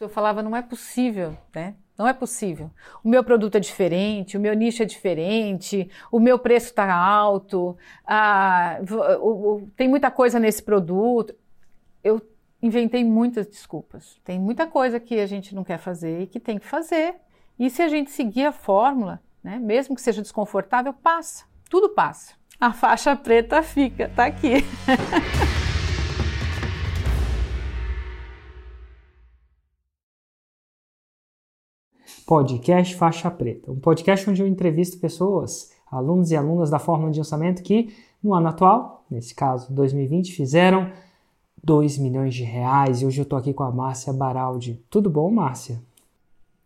Eu falava, não é possível, né? Não é possível. O meu produto é diferente, o meu nicho é diferente, o meu preço está alto, ah, o, o, tem muita coisa nesse produto. Eu inventei muitas desculpas. Tem muita coisa que a gente não quer fazer e que tem que fazer. E se a gente seguir a fórmula, né, mesmo que seja desconfortável, passa. Tudo passa. A faixa preta fica, tá aqui. podcast Faixa Preta, um podcast onde eu entrevisto pessoas, alunos e alunas da fórmula de lançamento que, no ano atual, nesse caso 2020, fizeram 2 milhões de reais. E hoje eu estou aqui com a Márcia Baraldi. Tudo bom, Márcia?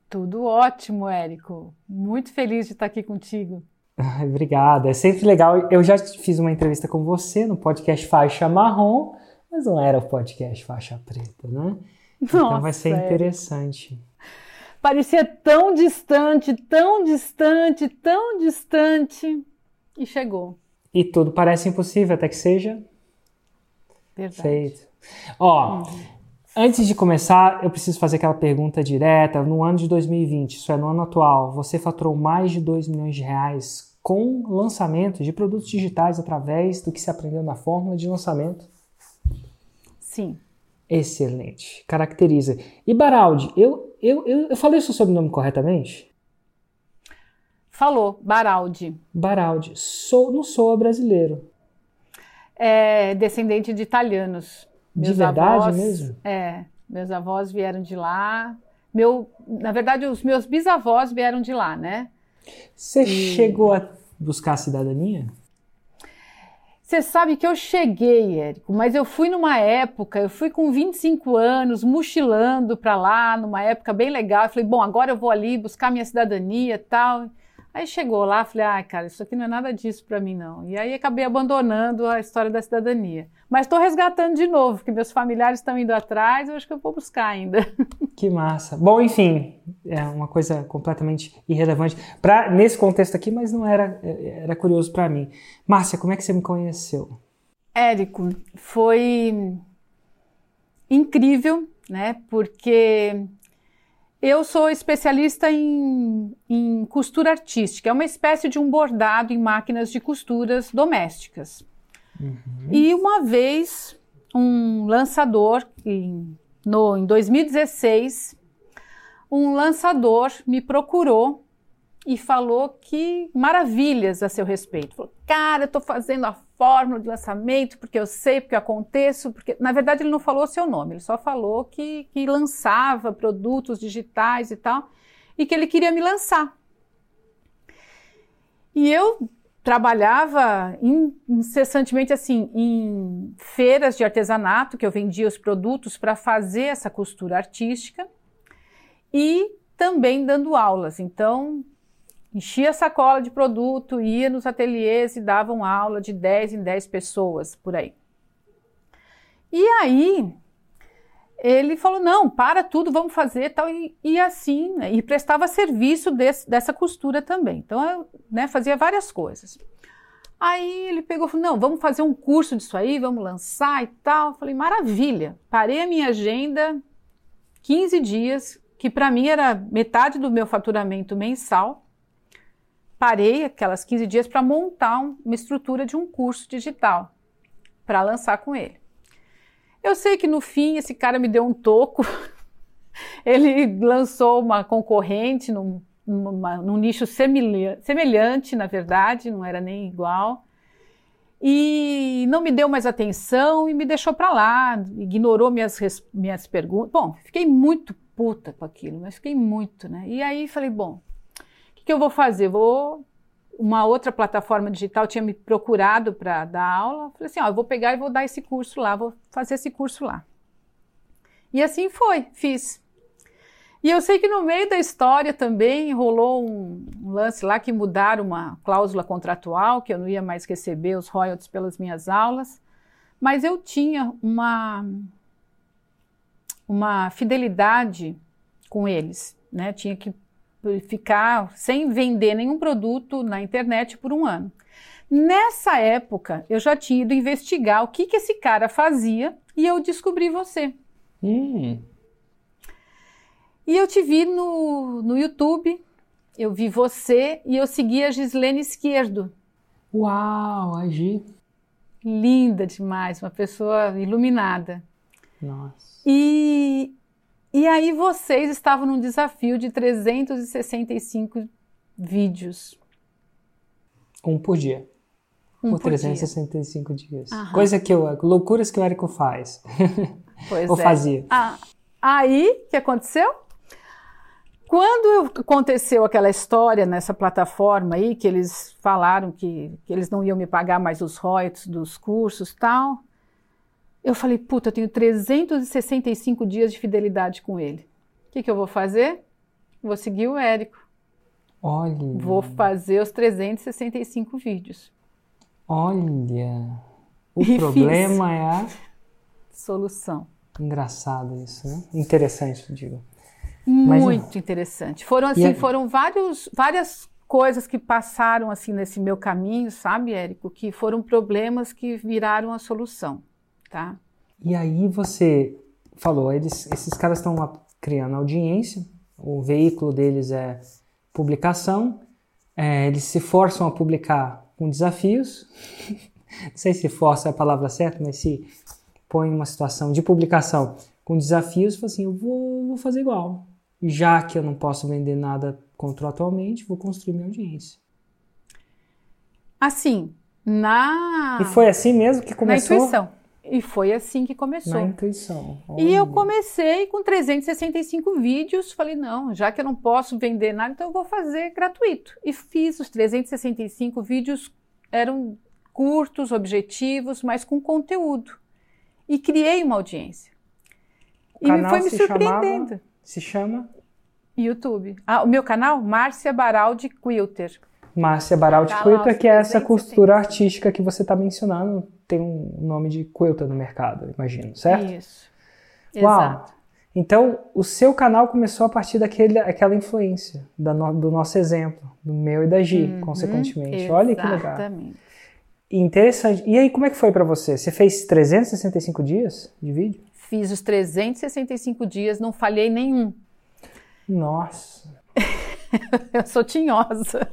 Tudo ótimo, Érico. Muito feliz de estar aqui contigo. Obrigada. É sempre legal. Eu já fiz uma entrevista com você no podcast Faixa Marrom, mas não era o podcast Faixa Preta, né? Nossa, então vai ser interessante parecia tão distante, tão distante, tão distante e chegou. E tudo parece impossível até que seja Verdade. feito. Ó, uhum. antes de começar, eu preciso fazer aquela pergunta direta. No ano de 2020, isso é no ano atual, você faturou mais de 2 milhões de reais com lançamento de produtos digitais através do que se aprendeu na fórmula de lançamento? Sim. Excelente. Caracteriza. E Baraldi, eu, eu, eu, eu falei seu sobrenome corretamente? Falou, Baraldi. Baraldi. Sou, não sou brasileiro. É descendente de italianos. Meus de verdade avós, mesmo? É, meus avós vieram de lá. Meu, na verdade, os meus bisavós vieram de lá, né? Você e... chegou a buscar a cidadania? Você sabe que eu cheguei, Érico, mas eu fui numa época, eu fui com 25 anos, mochilando para lá, numa época bem legal. Eu falei, bom, agora eu vou ali buscar minha cidadania tal. Aí chegou lá, falei, ai, ah, cara, isso aqui não é nada disso para mim, não. E aí acabei abandonando a história da cidadania. Mas estou resgatando de novo, porque meus familiares estão indo atrás, eu acho que eu vou buscar ainda. Que massa. Bom, enfim, é uma coisa completamente irrelevante para nesse contexto aqui, mas não era, era curioso para mim. Márcia, como é que você me conheceu? Érico, foi incrível, né? Porque eu sou especialista em, em, costura artística, é uma espécie de um bordado em máquinas de costuras domésticas. Uhum. E uma vez, um lançador, em, no, em 2016, um lançador me procurou e falou que maravilhas a seu respeito. Falou, cara, eu estou fazendo a fórmula de lançamento porque eu sei, porque eu aconteço, porque na verdade ele não falou o seu nome, ele só falou que, que lançava produtos digitais e tal, e que ele queria me lançar. E eu trabalhava incessantemente assim em feiras de artesanato que eu vendia os produtos para fazer essa costura artística e também dando aulas. Então, enchia a sacola de produto, ia nos ateliês e davam aula de 10 em 10 pessoas por aí. E aí ele falou: não, para tudo, vamos fazer tal, e, e assim, né, e prestava serviço desse, dessa costura também. Então eu né, fazia várias coisas. Aí ele pegou e falou: não, vamos fazer um curso disso aí, vamos lançar e tal. Eu falei: maravilha. Parei a minha agenda 15 dias, que para mim era metade do meu faturamento mensal parei aquelas 15 dias para montar uma estrutura de um curso digital para lançar com ele. Eu sei que no fim esse cara me deu um toco. ele lançou uma concorrente num, numa, num nicho semelhante, na verdade, não era nem igual. E não me deu mais atenção e me deixou para lá, ignorou minhas, minhas perguntas. Bom, fiquei muito puta com aquilo, mas fiquei muito, né? E aí falei, bom, que eu vou fazer? Vou uma outra plataforma digital tinha me procurado para dar aula. Falei assim, ó, eu vou pegar e vou dar esse curso lá, vou fazer esse curso lá. E assim foi, fiz. E eu sei que no meio da história também rolou um, lance lá que mudaram uma cláusula contratual, que eu não ia mais receber os royalties pelas minhas aulas, mas eu tinha uma, uma fidelidade com eles, né? Tinha que ficar sem vender nenhum produto na internet por um ano. Nessa época, eu já tinha ido investigar o que, que esse cara fazia e eu descobri você. Hum. E eu te vi no, no YouTube, eu vi você e eu segui a Gislene Esquerdo. Uau, a Gi. Linda demais, uma pessoa iluminada. Nossa. E, e aí vocês estavam num desafio de 365 vídeos. Um por dia. Um por por 365 dias. Aham. Coisa que eu. Loucuras que o Érico faz. Pois Ou é. fazia. Ah, aí, o que aconteceu? Quando aconteceu aquela história nessa plataforma aí, que eles falaram que, que eles não iam me pagar mais os royalties dos cursos e tal, eu falei, puta, eu tenho 365 dias de fidelidade com ele. O que, que eu vou fazer? Vou seguir o Érico. Olha. Vou fazer os 365 vídeos. Olha. O E fiz. problema é a. Solução. Engraçado isso, né? Interessante, digo. Mas- Muito interessante. Foram assim, aí- foram vários, várias coisas que passaram assim nesse meu caminho, sabe, Érico, que foram problemas que viraram a solução, tá? E aí você falou, eles, esses caras estão criando audiência, o veículo deles é publicação, é, eles se forçam a publicar com desafios, não sei se força é a palavra certa, mas se põe em uma situação de publicação com desafios, fala assim, eu vou, vou fazer igual. Já que eu não posso vender nada contratualmente, vou construir minha audiência. Assim, na E foi assim mesmo que na começou? intuição. E foi assim que começou. Na intuição. E eu Olha. comecei com 365 vídeos. Falei, não, já que eu não posso vender nada, então eu vou fazer gratuito. E fiz os 365 vídeos, eram curtos, objetivos, mas com conteúdo. E criei uma audiência. O E canal foi me se surpreendendo. chamava- se chama YouTube. Ah, o meu canal? Márcia Baraldi Quilter. Márcia Baraldi Tá lá, Quilter, que é essa 365. costura artística que você está mencionando. Tem um nome de quilter no mercado, imagino, certo? Isso. Uau. Exato. Então, o seu canal começou a partir daquele, aquela influência, da no- do nosso exemplo, do meu e da Gi, Uhum, consequentemente. Olha que legal. Exatamente. Interessante. E aí, como é que foi para você? Você fez 365 dias de vídeo? Fiz os 365 dias, não falhei nenhum. Nossa. Eu sou tinhosa.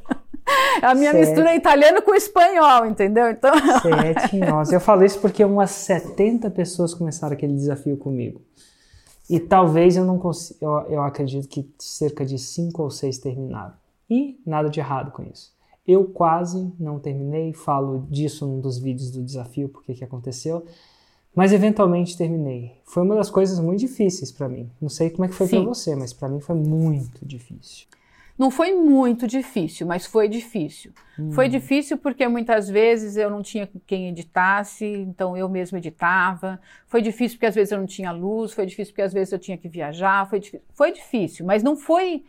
A minha Certo. mistura é italiano com espanhol, entendeu? Então, é tinhosa. Eu falo isso porque umas 70 pessoas começaram aquele desafio comigo. E talvez eu não consiga. Eu, eu acredito que cerca de 5 ou 6 terminaram. E nada de errado com isso. Eu quase não terminei, falo disso num dos vídeos do desafio, porque que aconteceu. Mas eventualmente terminei. Foi uma das coisas muito difíceis para mim. Não sei como é que foi para você, mas para mim foi muito difícil. Não foi muito difícil, mas foi difícil. Hum. Foi difícil porque muitas vezes eu não tinha quem editasse, então eu mesma editava. Foi difícil porque às vezes eu não tinha luz, foi difícil porque às vezes eu tinha que viajar, foi, difí- foi difícil, mas não foi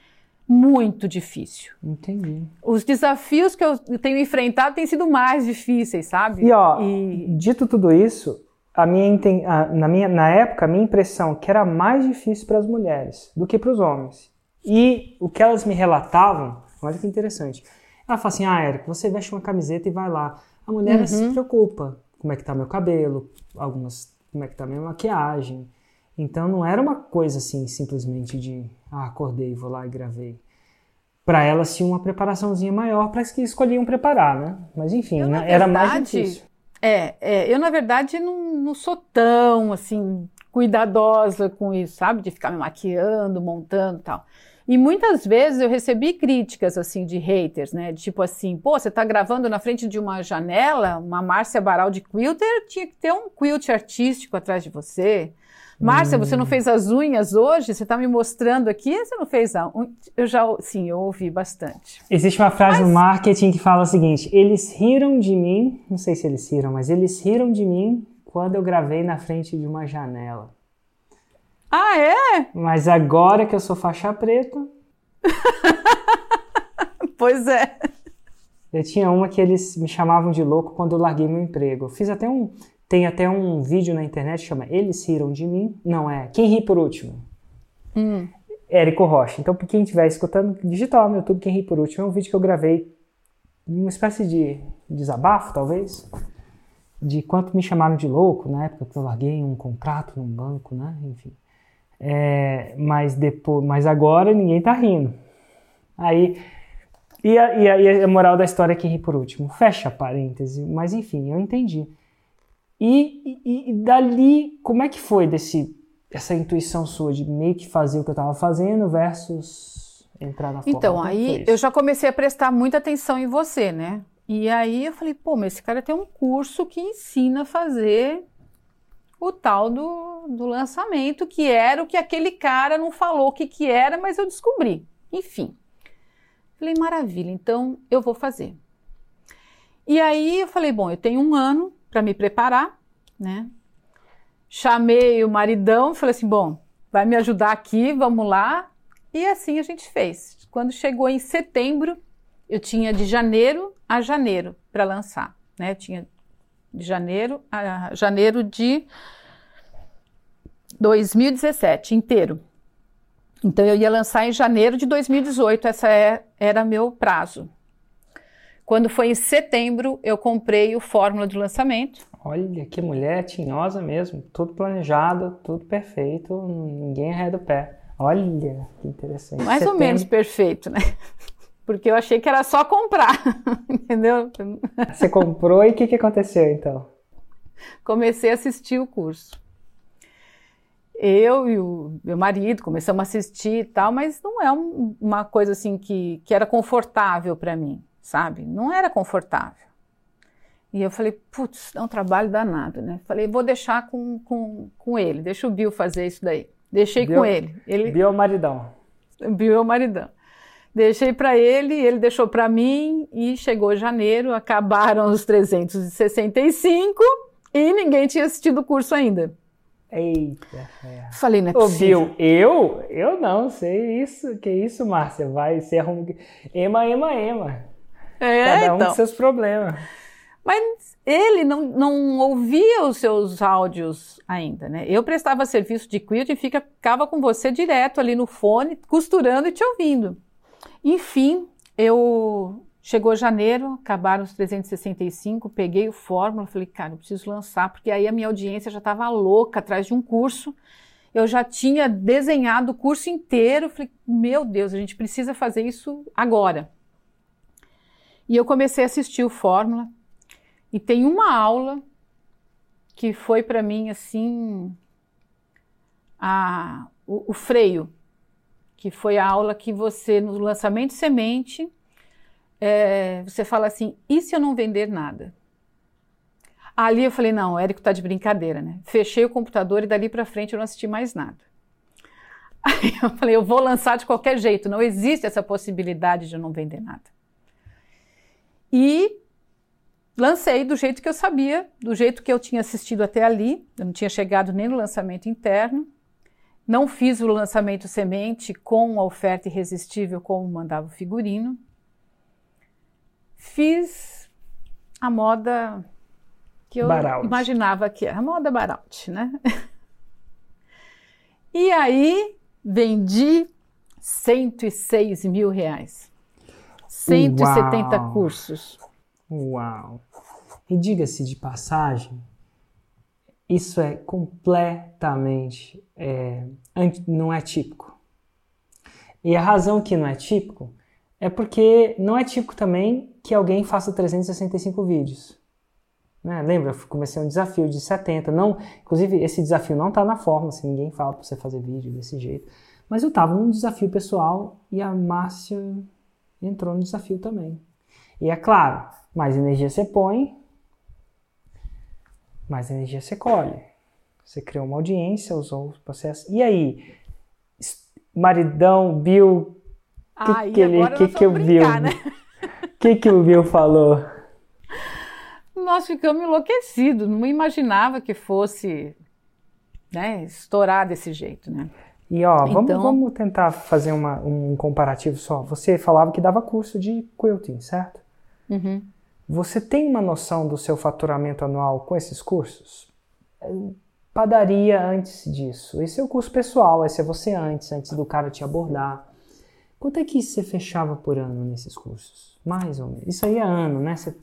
muito difícil. Entendi. Os desafios que eu tenho enfrentado têm sido mais difíceis, sabe? E ó, E- dito tudo isso, a minha, a- na, minha, na época, a minha impressão que era mais difícil para as mulheres do que para os homens. E o que elas me relatavam, olha que interessante. Ela fala assim: Ah, Érico, você veste uma camiseta e vai lá. A mulher Uhum. se preocupa. Como é que tá meu cabelo? Algumas, como é que tá minha maquiagem? Então não era uma coisa assim, simplesmente de, ah, acordei, vou lá e gravei. Para elas tinha uma preparaçãozinha maior para as que escolhiam preparar, né? Mas enfim, Eu, né? era mais verdade, difícil. É, é, eu na verdade não, não sou tão assim cuidadosa com isso, sabe? De ficar me maquiando, montando e tal. E muitas vezes eu recebi críticas assim de haters, né? Tipo assim, pô, você tá gravando na frente de uma janela, uma Márcia Baral de quilter, tinha que ter um quilt artístico atrás de você. Márcia, você não fez as unhas hoje? Você tá me mostrando aqui? Você não fez a unha? Eu já, sim, eu ouvi bastante. Existe uma frase no marketing que fala o seguinte: eles riram de mim, não sei se eles riram, mas eles riram de mim quando eu gravei na frente de uma janela. Ah, é? Mas agora que eu sou faixa preta, Pois é. eu tinha uma que eles me chamavam de louco quando eu larguei meu emprego. Eu fiz até um. Tem até um vídeo na internet que chama Eles riram de mim. Não é. Quem ri por último? Hum. Érico Rocha. Então, quem estiver escutando, digita lá no YouTube Quem ri por último. É um vídeo que eu gravei, uma espécie de desabafo, talvez, de quanto me chamaram de louco na época que eu larguei um contrato num banco, né? Enfim. É, mas depois, mas agora ninguém tá rindo. Aí e a, e, a, e a, moral da história é que ri por último. Fecha parêntese, mas enfim, eu entendi. E, e, e, dali, como é que foi desse, essa intuição sua de meio que fazer o que eu estava fazendo versus entrar na forma? Então, aí eu já comecei a prestar muita atenção em você, né? E aí eu falei, pô, mas esse cara tem um curso que ensina a fazer o tal do, do lançamento, que era o que aquele cara não falou o que, que era, mas eu descobri. Enfim. Falei, maravilha, então eu vou fazer. E aí eu falei, bom, eu tenho um ano para me preparar, né? Chamei o maridão, falei assim, bom, vai me ajudar aqui, vamos lá. E assim a gente fez. Quando chegou em setembro, eu tinha de janeiro a janeiro para lançar, né? Eu tinha de janeiro a janeiro de 2017 inteiro. Então eu ia lançar em janeiro de 2018, essa é, era meu prazo. Quando foi em setembro, eu comprei o fórmula de lançamento. Olha, que mulher tinhosa mesmo, tudo planejado, tudo perfeito, ninguém arreda o pé. Olha, que interessante. Mais setembro... ou menos perfeito, né? Porque eu achei que era só comprar, entendeu? Você comprou e o que, que aconteceu então? Comecei a assistir o curso eu e o meu marido começamos a assistir e tal, mas não é um, uma coisa assim que, que era confortável para mim, sabe? Não era confortável. E eu falei, putz, é um trabalho danado, né? Falei, vou deixar com, com, com ele, deixa o Bill fazer isso daí. Deixei Bill, com ele. ele. Bill é o maridão. Bill é o maridão. Deixei para ele, ele deixou para mim e chegou janeiro, acabaram os 365 e ninguém tinha assistido o curso ainda. Eita. É. Falei, não é possível. Eu? Eu não sei isso. Que isso, Márcia? Vai ser arruma... Ema, ema, ema. É, Cada um então. com seus problemas. Mas ele não, não ouvia os seus áudios ainda, né? Eu prestava serviço de quilt e ficava com você direto ali no fone, costurando e te ouvindo. Enfim, eu Chegou janeiro, acabaram os 365, peguei o fórmula, falei, cara, eu preciso lançar, porque aí a minha audiência já estava louca atrás de um curso. Eu já tinha desenhado o curso inteiro, falei, meu Deus, a gente precisa fazer isso agora. E eu comecei a assistir o fórmula e tem uma aula que foi para mim assim a, o, o freio, que foi a aula que você no lançamento semente é, você fala assim: e se eu não vender nada? Ali eu falei: não, o Érico tá de brincadeira, né? Fechei o computador e dali para frente eu não assisti mais nada. Aí eu falei: eu vou lançar de qualquer jeito, não existe essa possibilidade de eu não vender nada. E lancei do jeito que eu sabia, do jeito que eu tinha assistido até ali, eu não tinha chegado nem no lançamento interno. Não fiz o lançamento semente com a oferta irresistível como mandava o figurino fiz a moda que eu imaginava que era, a moda Baralt, né? e aí vendi 106 mil reais. 170 Uau. cursos. Uau! E diga-se de passagem, isso é completamente é, não é típico. E a razão que não é típico é porque não é típico também que alguém faça 365 vídeos. Né? Lembra, eu comecei um desafio de 70. Não, inclusive, esse desafio não está na forma, assim, ninguém fala para você fazer vídeo desse jeito. Mas eu estava num desafio pessoal e a Márcia entrou no desafio também. E é claro, mais energia você põe, mais energia você colhe. Você criou uma audiência, usou o processo. E aí, maridão, Bill, que, que ele, que, que o Bill, né? que, que o Bill falou? Nós ficamos enlouquecidos, não imaginava que fosse né, estourar desse jeito, né? E ó, então... vamos, vamos tentar fazer uma, um comparativo só. Você falava que dava curso de quilting, certo? Uhum. Você tem uma noção do seu faturamento anual com esses cursos? Padaria antes disso. Esse é o curso pessoal, esse é você antes, antes do cara te abordar. Quanto é que você fechava por ano nesses cursos? Mais ou menos. Isso aí é ano, né? Você,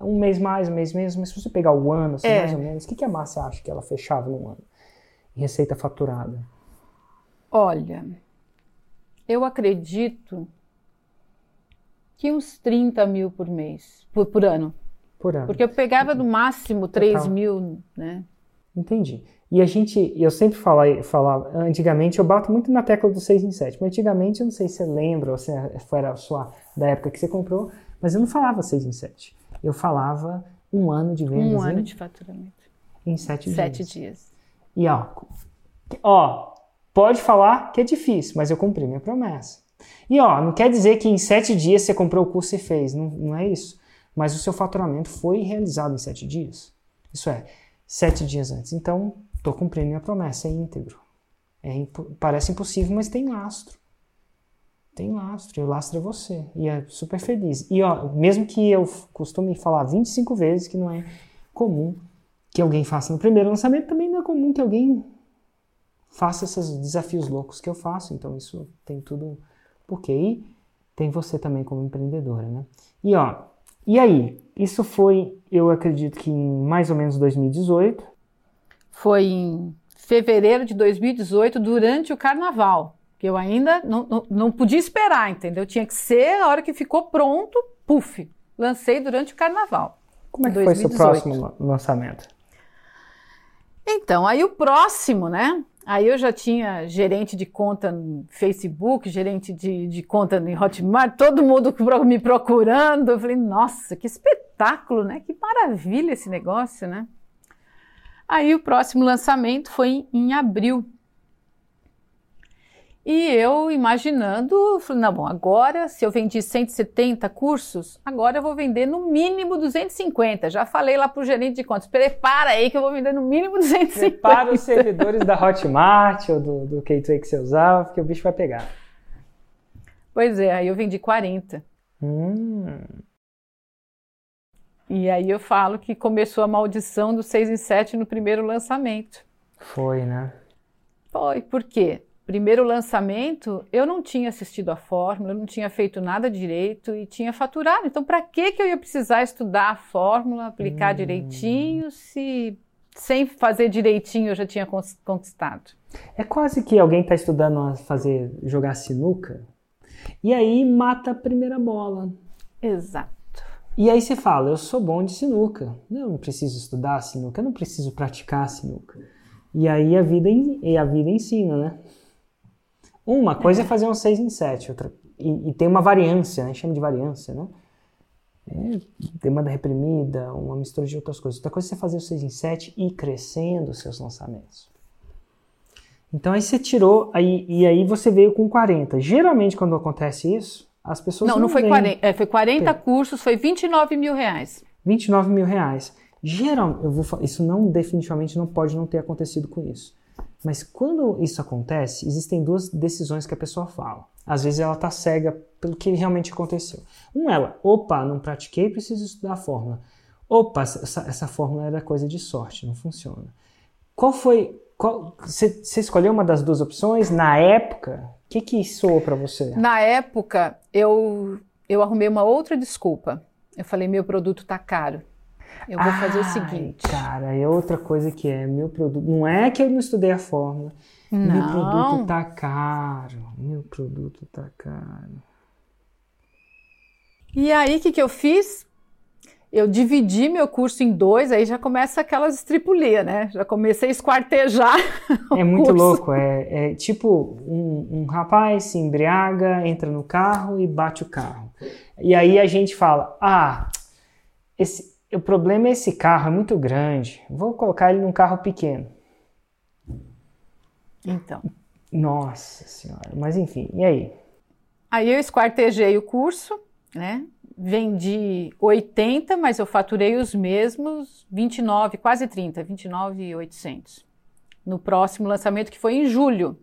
um mês mais, um mês menos, mas se você pegar o ano, assim, é. mais ou menos, o que, que a Márcia acha que ela fechava no ano? Receita faturada? Olha, eu acredito que uns 30 mil por mês, por, por ano. Por ano. Porque eu pegava no máximo 3 mil, né? Entendi. E a gente, eu sempre falava, falava, antigamente eu bato muito na tecla do 6 em 7, mas antigamente, eu não sei se você lembra ou se foi a sua, da época que você comprou, mas eu não falava 6 em 7. Eu falava um ano de vendas. Um ano em, de faturamento. Em 7 dias. 7 dias. E ó, ó, pode falar que é difícil, mas eu cumpri minha promessa. E ó, não quer dizer que em 7 dias você comprou o curso e fez, não, não é isso. Mas o seu faturamento foi realizado em 7 dias. Isso é, 7 dias antes. Então, estou cumprindo minha promessa, é íntegro. É imp parece impossível, mas tem lastro. Tem lastro, e o lastro é você. E é super feliz. E ó, mesmo que eu costume falar 25 vezes que não é comum que alguém faça no primeiro lançamento, também não é comum que alguém faça esses desafios loucos que eu faço. Então isso tem tudo porque aí tem você também como empreendedora, né? E ó, e aí? Isso foi, eu acredito que em mais ou menos 2018. Foi em fevereiro de 2018, durante o carnaval. Que eu ainda não, não, não podia esperar, entendeu? Tinha que ser a hora que ficou pronto, puf, lancei durante o carnaval. Como é que 2018. foi seu próximo lançamento? Então, aí o próximo, né? Aí eu já tinha gerente de conta no Facebook, gerente de, de conta no Hotmart, todo mundo me procurando. Eu falei, nossa, que espetáculo, né? Que maravilha esse negócio, né? Aí o próximo lançamento foi em abril e eu imaginando, falei, não, bom, agora se eu vendi 170 cursos, agora eu vou vender no mínimo 250. Já falei lá para o gerente de contas, prepara aí que eu vou vender no mínimo 250. Prepara os servidores da Hotmart ou do, do K2 que você usava, porque o bicho vai pegar. Pois é, aí eu vendi 40. Hum. E aí eu falo que começou a maldição do 6 em 7 no primeiro lançamento. Foi, né? Foi, por quê? Primeiro lançamento, eu não tinha assistido a fórmula, eu não tinha feito nada direito e tinha faturado. Então, para que que eu ia precisar estudar a fórmula, aplicar hum. direitinho, se sem fazer direitinho eu já tinha conquistado? É quase que alguém está estudando a fazer jogar sinuca e aí mata a primeira bola. Exato. E aí você fala, eu sou bom de sinuca, eu não preciso estudar sinuca, eu não preciso praticar sinuca. E aí a vida, a vida ensina, né? Uma coisa é, é fazer um 6 em 7, outra, e, e, tem uma variância, né? chama de variância, né? É, demanda reprimida, uma mistura de outras coisas. Outra coisa é você fazer o 6 em 7 e ir crescendo os seus lançamentos. Então aí você tirou, aí, e aí você veio com 40. Geralmente quando acontece isso, as pessoas não... Não, não foi 40, é, foi 40 cursos, foi 29 mil reais. 29 mil reais. Geral, eu vou, isso não definitivamente não pode não ter acontecido com isso. Mas quando isso acontece, existem duas decisões que a pessoa fala. Às vezes ela está cega pelo que realmente aconteceu. Um, ela, opa, não pratiquei, preciso estudar a fórmula. Opa, essa, essa fórmula era coisa de sorte, não funciona. Qual foi. Você escolheu uma das duas opções? Na época, o que, que soou para você? Na época, eu, eu arrumei uma outra desculpa. Eu falei: meu produto está caro. Eu vou Ai, fazer o seguinte. Cara, é outra coisa que é meu produto. Não é que eu não estudei a fórmula. Não. Meu produto tá caro. Meu produto tá caro. E aí, o que, que eu fiz? Eu dividi meu curso em dois, aí já começa aquelas estripulias, né? Já comecei a esquartejar. É muito curso. louco. É, é tipo um, um rapaz se embriaga, entra no carro e bate o carro. E aí a gente fala: ah, esse, o problema é esse carro, é muito grande. Vou colocar ele num carro pequeno. Então. Nossa senhora, mas enfim, e aí? Aí eu esquartejei o curso, né? Vendi 80, mas eu faturei os mesmos 29, quase 30, 29,800. No próximo lançamento que foi em julho.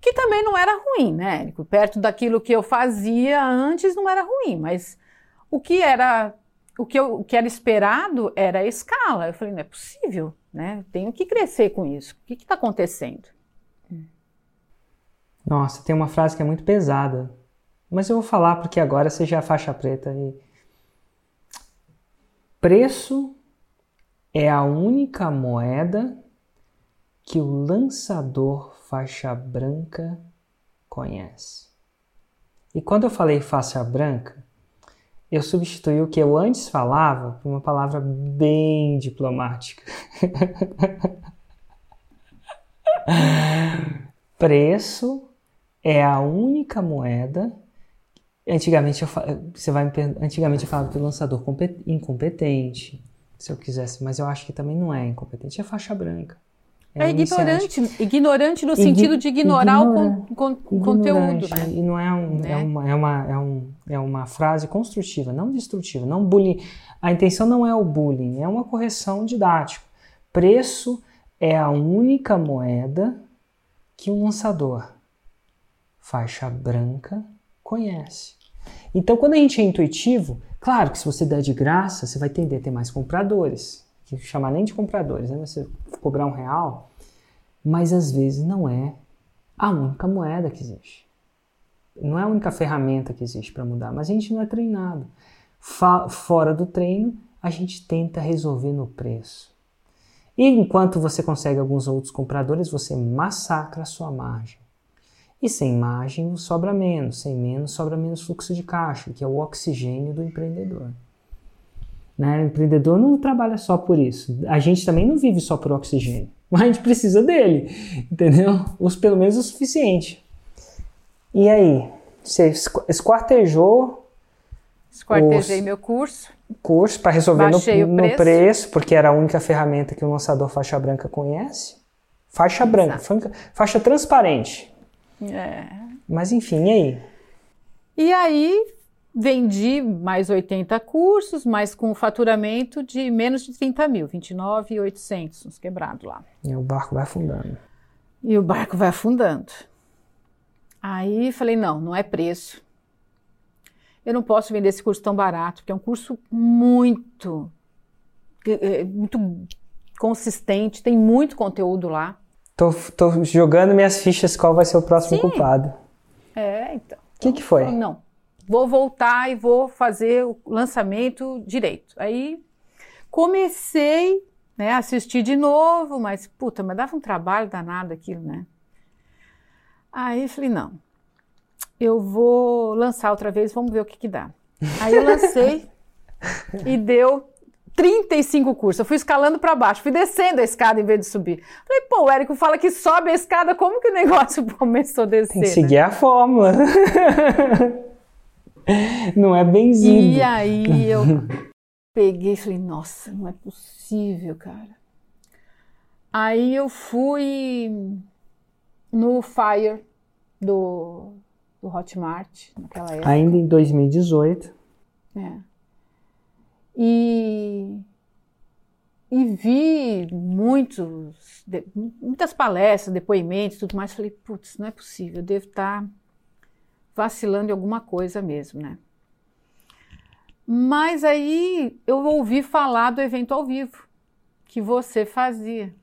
Que também não era ruim, né, Érico? Perto daquilo que eu fazia antes não era ruim, mas o que era o que, eu, o que era esperado era a escala. Eu falei, não é possível, né? tenho que crescer com isso. O que está acontecendo? Nossa, tem uma frase que é muito pesada, mas eu vou falar porque agora você já é faixa preta e preço é a única moeda que o lançador faixa branca conhece. E quando eu falei faixa branca, eu substituí o que eu antes falava por uma palavra bem diplomática. Preço é a única moeda. Antigamente eu, você vai antigamente eu falava do lançador incompetente, se eu quisesse, mas eu acho que também não é incompetente, é faixa branca. É, é ignorante, ignorante no sentido de ignorar ignora, o con, con, conteúdo. Né? E não é, um, né? é, uma, é, uma, é, um, é uma frase construtiva, não destrutiva, não bullying. A intenção não é o bullying, é uma correção didática. Preço é a única moeda que um lançador faixa branca conhece. Então, quando a gente é intuitivo, claro que se você der de graça, você vai tender a ter mais compradores que chamar nem de compradores, né? Você cobrar um real, mas às vezes não é a única moeda que existe. Não é a única ferramenta que existe para mudar, mas a gente não é treinado. Fora do treino, a gente tenta resolver no preço. E enquanto você consegue alguns outros compradores, você massacra a sua margem. E sem margem sobra menos, sem menos sobra menos fluxo de caixa, que é o oxigênio do empreendedor. Né? O empreendedor não trabalha só por isso. A gente também não vive só por oxigênio. Mas a gente precisa dele, entendeu? Os, pelo menos o suficiente. E aí? Você esquartejou. Esquartejei os, meu curso. Curso para resolver no, preço. no, preço. porque era a única ferramenta que o lançador faixa branca conhece. Faixa branca, faixa, faixa transparente. É. Mas enfim, e aí? E aí Vendi mais 80 cursos, mas com faturamento de menos de 30 mil, 29,800, uns quebrados lá. E o barco vai afundando. E o barco vai afundando. Aí falei, não, não é preço. Eu não posso vender esse curso tão barato, porque é um curso muito, é, muito consistente, tem muito conteúdo lá. Tô, tô jogando minhas fichas qual vai ser o próximo Sim. culpado. É, então. O que, que foi? Não, vou voltar e vou fazer o lançamento direito. Aí comecei né, a assistir de novo, mas puta, mas dava um trabalho danado aquilo, né? Aí falei, não, eu vou lançar outra vez, vamos ver o que que dá. Aí eu lancei e deu 35 cursos. Eu fui escalando para baixo, fui descendo a escada em vez de subir. Falei, pô, o Érico fala que sobe a escada, como que o negócio começou a descer? Tem que seguir né? a fórmula. Não é benzido. E aí eu peguei e falei, nossa, não é possível, cara. Aí eu fui no Fire do, do Hotmart, naquela época. Ainda em 2018. É. E, e vi muitos, muitas palestras, depoimentos tudo mais. Falei, putz, não é possível, eu devo estar vacilando em alguma coisa mesmo, né? Mas aí eu ouvi falar do evento ao vivo que você fazia.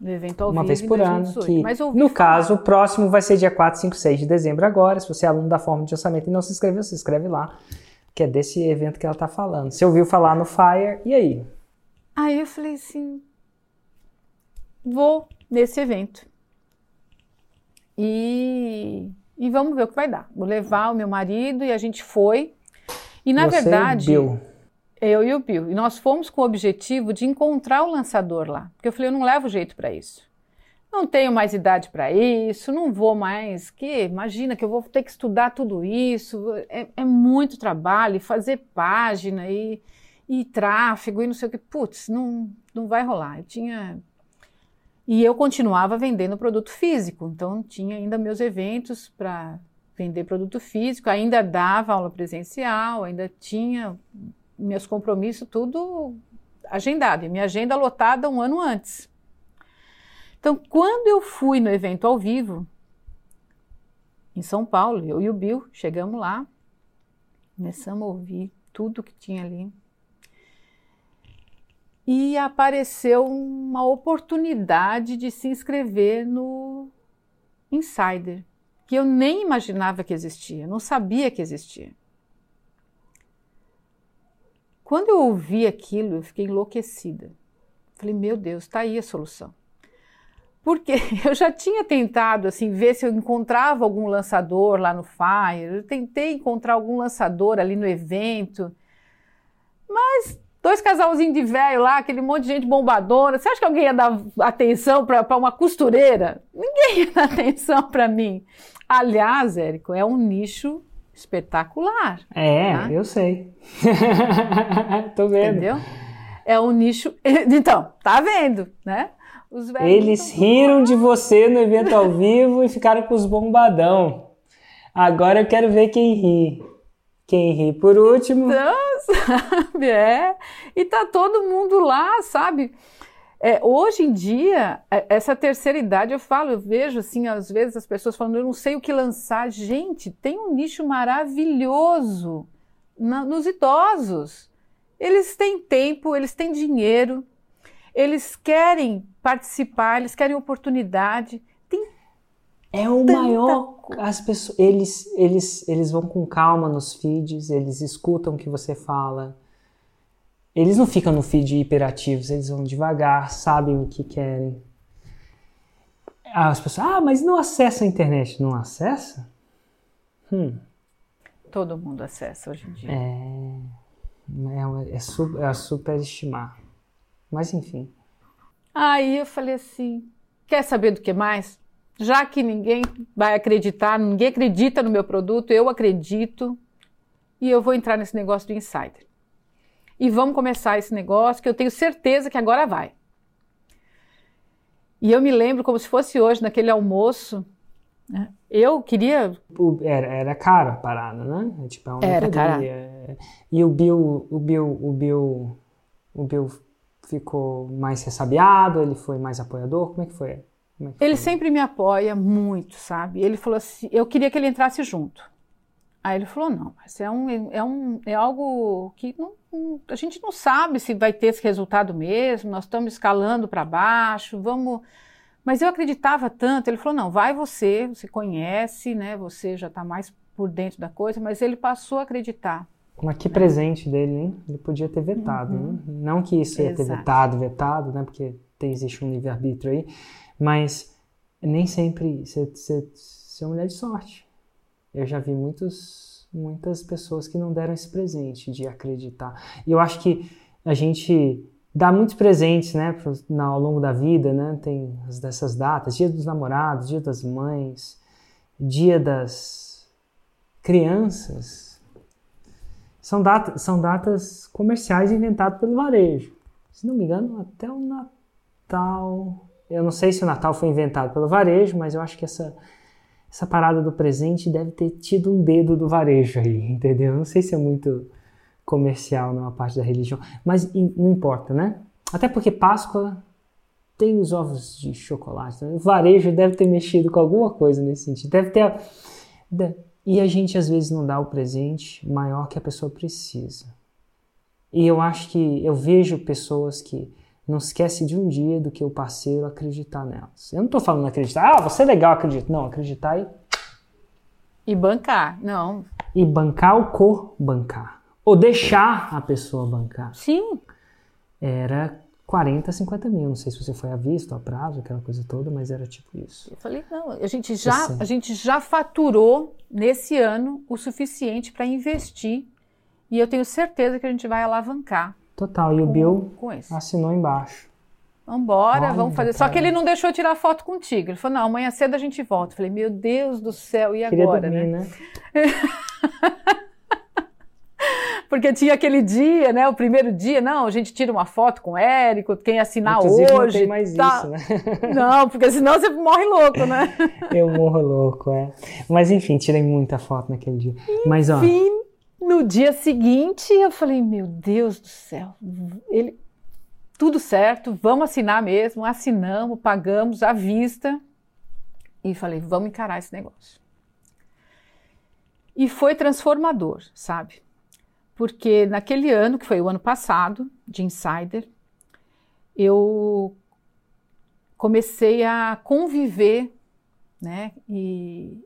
Do evento ao Uma vivo vez por ano. Que, no falar. caso, o próximo vai ser dia 4, 5, 6 de dezembro agora. Se você é aluno da forma de orçamento e não se inscreveu, se inscreve lá. Que é desse evento que ela está falando. Você ouviu falar no Fire, e aí? Aí eu falei assim, vou nesse evento. E e vamos ver o que vai dar. Vou levar o meu marido e a gente foi. E na Você verdade, e o Bill. eu e o Bill, e nós fomos com o objetivo de encontrar o lançador lá, porque eu falei, eu não levo jeito para isso. Não tenho mais idade para isso, não vou mais. Que imagina que eu vou ter que estudar tudo isso. É, é muito trabalho, fazer página e, e tráfego e não sei o que. Putz, não, não vai rolar. Eu tinha e eu continuava vendendo produto físico, então tinha ainda meus eventos para vender produto físico, ainda dava aula presencial, ainda tinha meus compromissos tudo agendado, e minha agenda lotada um ano antes. Então, quando eu fui no evento ao vivo, em São Paulo, eu e o Bill chegamos lá, começamos a ouvir tudo que tinha ali e apareceu uma oportunidade de se inscrever no Insider, que eu nem imaginava que existia, não sabia que existia. Quando eu ouvi aquilo, eu fiquei enlouquecida. Falei, meu Deus, está aí a solução. Porque eu já tinha tentado assim ver se eu encontrava algum lançador lá no Fire. Eu tentei encontrar algum lançador ali no evento. Mas dois casalzinhos de velho lá, aquele monte de gente bombadona. Você acha que alguém ia dar atenção para uma costureira? Ninguém ia dar atenção para mim. Aliás, Érico, é um nicho espetacular. É, tá? eu sei. Tô vendo. Entendeu? É um nicho. Então, tá vendo, né? Eles riram de você no evento ao vivo e ficaram com os bombadão. Agora eu quero ver quem ri. Quem ri por último. Então, sabe, é. E tá todo mundo lá, sabe? É, hoje em dia, é, essa terceira idade, eu falo, eu vejo assim, às vezes as pessoas falando, eu não sei o que lançar. Gente, tem um nicho maravilhoso na, nos idosos. Eles têm tempo, eles têm dinheiro, eles querem participar, eles querem oportunidade. É o maior. As pessoas, eles, eles, eles vão com calma nos feeds, eles escutam o que você fala. Eles não ficam no feed hiperativos, eles vão devagar, sabem o que querem. As pessoas, ah, mas não acessa a internet. Não acessa? Hum. Todo mundo acessa hoje em dia. É, é, é, é, é superestimar. Mas enfim. Aí eu falei assim: quer saber do que mais? Já que ninguém vai acreditar, ninguém acredita no meu produto, eu acredito e eu vou entrar nesse negócio do insider. E vamos começar esse negócio que eu tenho certeza que agora vai. E eu me lembro como se fosse hoje, naquele almoço. Né? Eu queria. Era, era caro a parada, né? É tipo, é era caro. E o Bill, o Bill, o Bill, o Bill ficou mais ressabiado? Ele foi mais apoiador? Como é que foi? É ele foi? sempre me apoia muito, sabe? Ele falou assim, eu queria que ele entrasse junto. Aí ele falou, não, mas é, um, é, um, é algo que não, a gente não sabe se vai ter esse resultado mesmo, nós estamos escalando para baixo, vamos... Mas eu acreditava tanto, ele falou, não, vai você, você conhece, né, você já está mais por dentro da coisa, mas ele passou a acreditar. Mas que presente dele, hein? Ele podia ter vetado, uhum. né? Não que isso ia ter vetado, vetado, né? Porque tem, existe um livre-arbítrio aí, mas nem sempre você, é mulher de sorte. Eu já vi muitos, muitas pessoas que não deram esse presente de acreditar. E eu acho que a gente dá muitos presentes, né, ao longo da vida, né? Tem as dessas datas, Dia dos Namorados, Dia das Mães, Dia das Crianças, são, data, são datas comerciais inventadas pelo varejo. Se não me engano, até o Natal. Eu não sei se o Natal foi inventado pelo varejo, mas eu acho que essa, essa parada do presente deve ter tido um dedo do varejo aí, entendeu? Não sei se é muito comercial numa parte da religião, mas não importa, né? Até porque Páscoa tem os ovos de chocolate. Né? O varejo deve ter mexido com alguma coisa nesse sentido. Deve ter. E a gente às vezes não dá o presente maior que a pessoa precisa. E eu acho que eu vejo pessoas que não esquecem de um dia do que o parceiro acreditar nelas. Eu não estou falando acreditar, ah, você é legal, acredito. Não, acreditar e. E bancar, não. E bancar o cor bancar. Ou deixar a pessoa bancar. Sim. Era 40, 50 mil. Não sei se você foi a vista, a prazo, aquela coisa toda, mas era tipo isso. Eu falei, não, a gente já, a gente já faturou nesse ano o suficiente para investir e eu tenho certeza que a gente vai alavancar. Total, e o Bill assinou embaixo. Vambora, Olha, vamos fazer. Só que ele não deixou tirar foto contigo. Ele falou: não, amanhã cedo a gente volta. Eu falei: meu Deus do céu, e Queria agora, dormir, né? né? porque tinha aquele dia, né? O primeiro dia, não, a gente tira uma foto com o Érico, quem assinar Inclusive, hoje. Não tem mais tá... isso, né? Não, porque senão você morre louco, né? Eu morro louco, é. Mas enfim, tirei muita foto naquele dia. Enfim, Mas ó. No dia seguinte, eu falei, meu Deus do céu, ele tudo certo, vamos assinar mesmo, assinamos, pagamos à vista. E falei, vamos encarar esse negócio. E foi transformador, sabe? porque naquele ano, que foi o ano passado, de Insider, eu comecei a conviver né, e,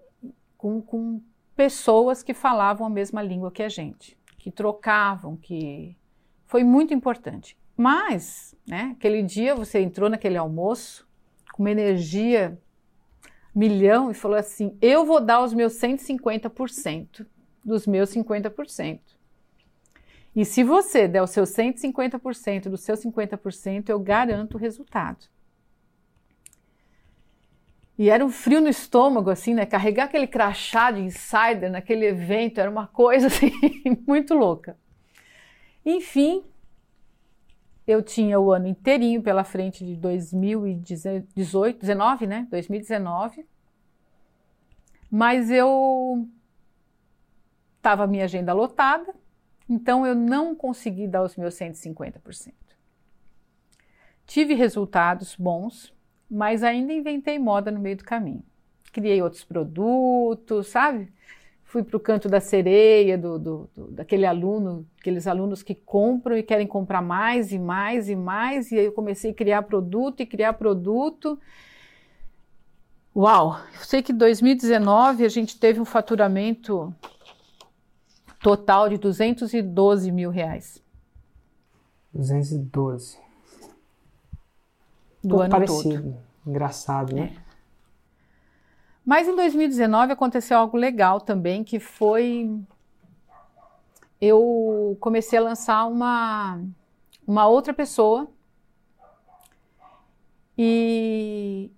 com, com pessoas que falavam a mesma língua que a gente, que trocavam, que foi muito importante. Mas, né, aquele dia você entrou naquele almoço com uma energia milhão e falou assim: eu vou dar os meus 150% dos meus 50%. E se você der o seu 150% do seu 50%, eu garanto o resultado. E era um frio no estômago, assim, né? Carregar aquele crachá de insider naquele evento era uma coisa, assim, muito louca. Enfim, eu tinha o ano inteirinho pela frente de 2018, 19, né? 2019. Mas eu estava minha agenda lotada, então eu não consegui dar os meus 150%. Tive resultados bons, mas ainda inventei moda no meio do caminho. Criei outros produtos, sabe? Fui para o canto da sereia, do, do, do, daquele aluno, aqueles alunos que compram e querem comprar mais e mais e mais, e aí eu comecei a criar produto e criar produto. Uau! Eu sei que em 2019 a gente teve um faturamento total de 212 mil reais. 212. Do ano parecido. todo. Engraçado, né? É. Mas em 2019 aconteceu algo legal também, que foi eu comecei a lançar uma, uma outra pessoa e,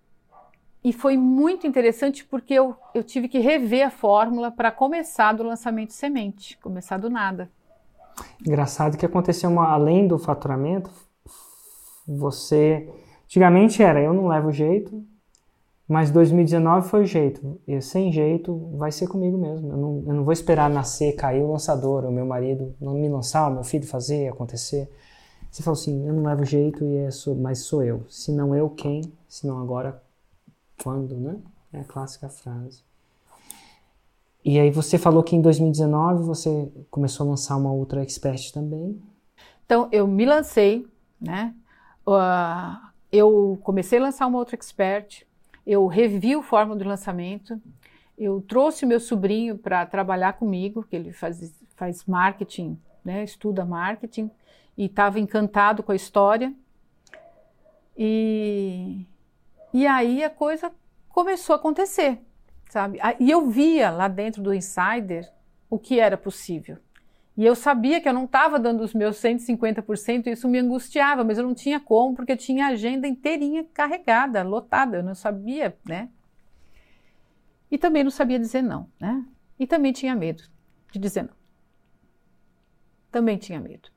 e foi muito interessante porque eu, eu tive que rever a fórmula para começar do lançamento semente, começar do nada. Engraçado que aconteceu uma, além do faturamento, você. Antigamente era eu não levo jeito, mas 2019 foi o jeito. E sem jeito vai ser comigo mesmo. Eu não, eu não vou esperar nascer, cair o lançador, o meu marido não me lançar, o meu filho fazer, acontecer. Você falou assim: eu não levo jeito, e é sou, mas sou eu. Se não eu, quem? Se não agora, quando, né? É a clássica frase. E aí você falou que em 2019 você começou a lançar uma outra expert também. Então eu me lancei, né? Uh, eu comecei a lançar uma outra expert, eu revi o fórmula do lançamento, eu trouxe meu sobrinho para trabalhar comigo, que ele faz, faz marketing, né? Estuda marketing e estava encantado com a história. E e aí a coisa começou a acontecer, sabe? E eu via lá dentro do Insider o que era possível. E eu sabia que eu não estava dando os meus 150%, e isso me angustiava, mas eu não tinha como, porque eu tinha a agenda inteirinha carregada, lotada, eu não sabia, né? E também não sabia dizer não, né? E também tinha medo de dizer não. Também tinha medo.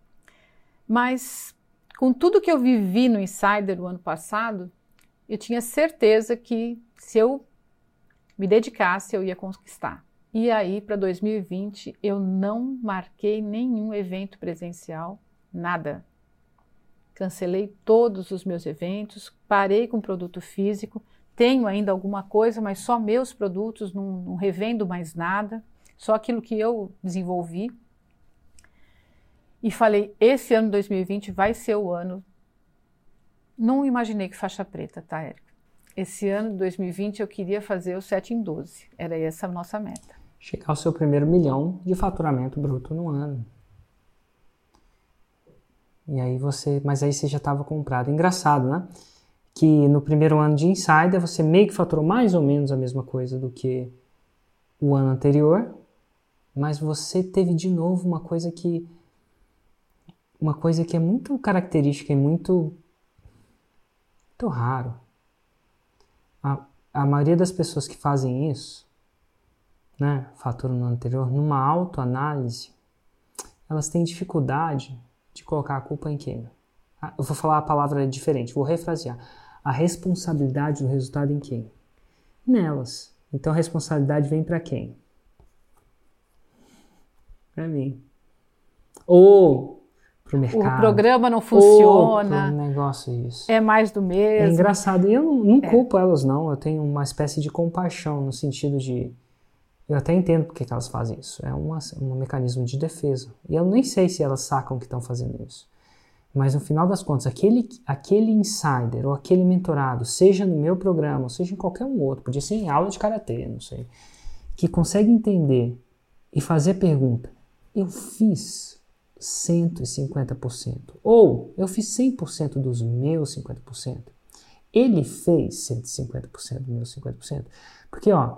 Mas com tudo que eu vivi no Insider o ano passado, eu tinha certeza que se eu me dedicasse, eu ia conquistar. E aí, para 2020, eu não marquei nenhum evento presencial, nada. Cancelei todos os meus eventos, parei com produto físico, tenho ainda alguma coisa, mas só meus produtos, não, não revendo mais nada, só aquilo que eu desenvolvi. E falei: esse ano 2020 vai ser o ano não imaginei que faixa preta, tá, Érica? Esse ano, 2020, eu queria fazer o 7 em 12. Era essa a nossa meta. Chegar ao seu primeiro milhão de faturamento bruto no ano. E aí você, mas aí você já estava comprado. Engraçado, né? Que no primeiro ano de Insider você meio que faturou mais ou menos a mesma coisa do que o ano anterior, mas você teve de novo uma coisa que uma coisa que é muito característica e muito muito raro. A, a maioria das pessoas que fazem isso, né, fatura no anterior, numa autoanálise, elas têm dificuldade de colocar a culpa em quem? Ah, eu vou falar a palavra diferente, vou refrasear. A responsabilidade do resultado em quem? Nelas. Então a responsabilidade vem para quem? Para mim. Ou pro mercado. O programa não funciona. Outro negócio isso. É mais do mesmo. É engraçado. E eu não, não é. culpo elas, não. Eu tenho uma espécie de compaixão no sentido de. Eu até entendo porque que elas fazem isso. É uma, um mecanismo de defesa. E eu nem sei se elas sacam que estão fazendo isso. Mas no final das contas, aquele, aquele insider ou aquele mentorado, seja no meu programa, seja em qualquer um outro, podia ser em aula de karatê, não sei, que consegue entender e fazer pergunta: eu fiz 150%. Ou eu fiz 100% dos meus 50%. ele fez 150% do meu 50%. Porque, ó,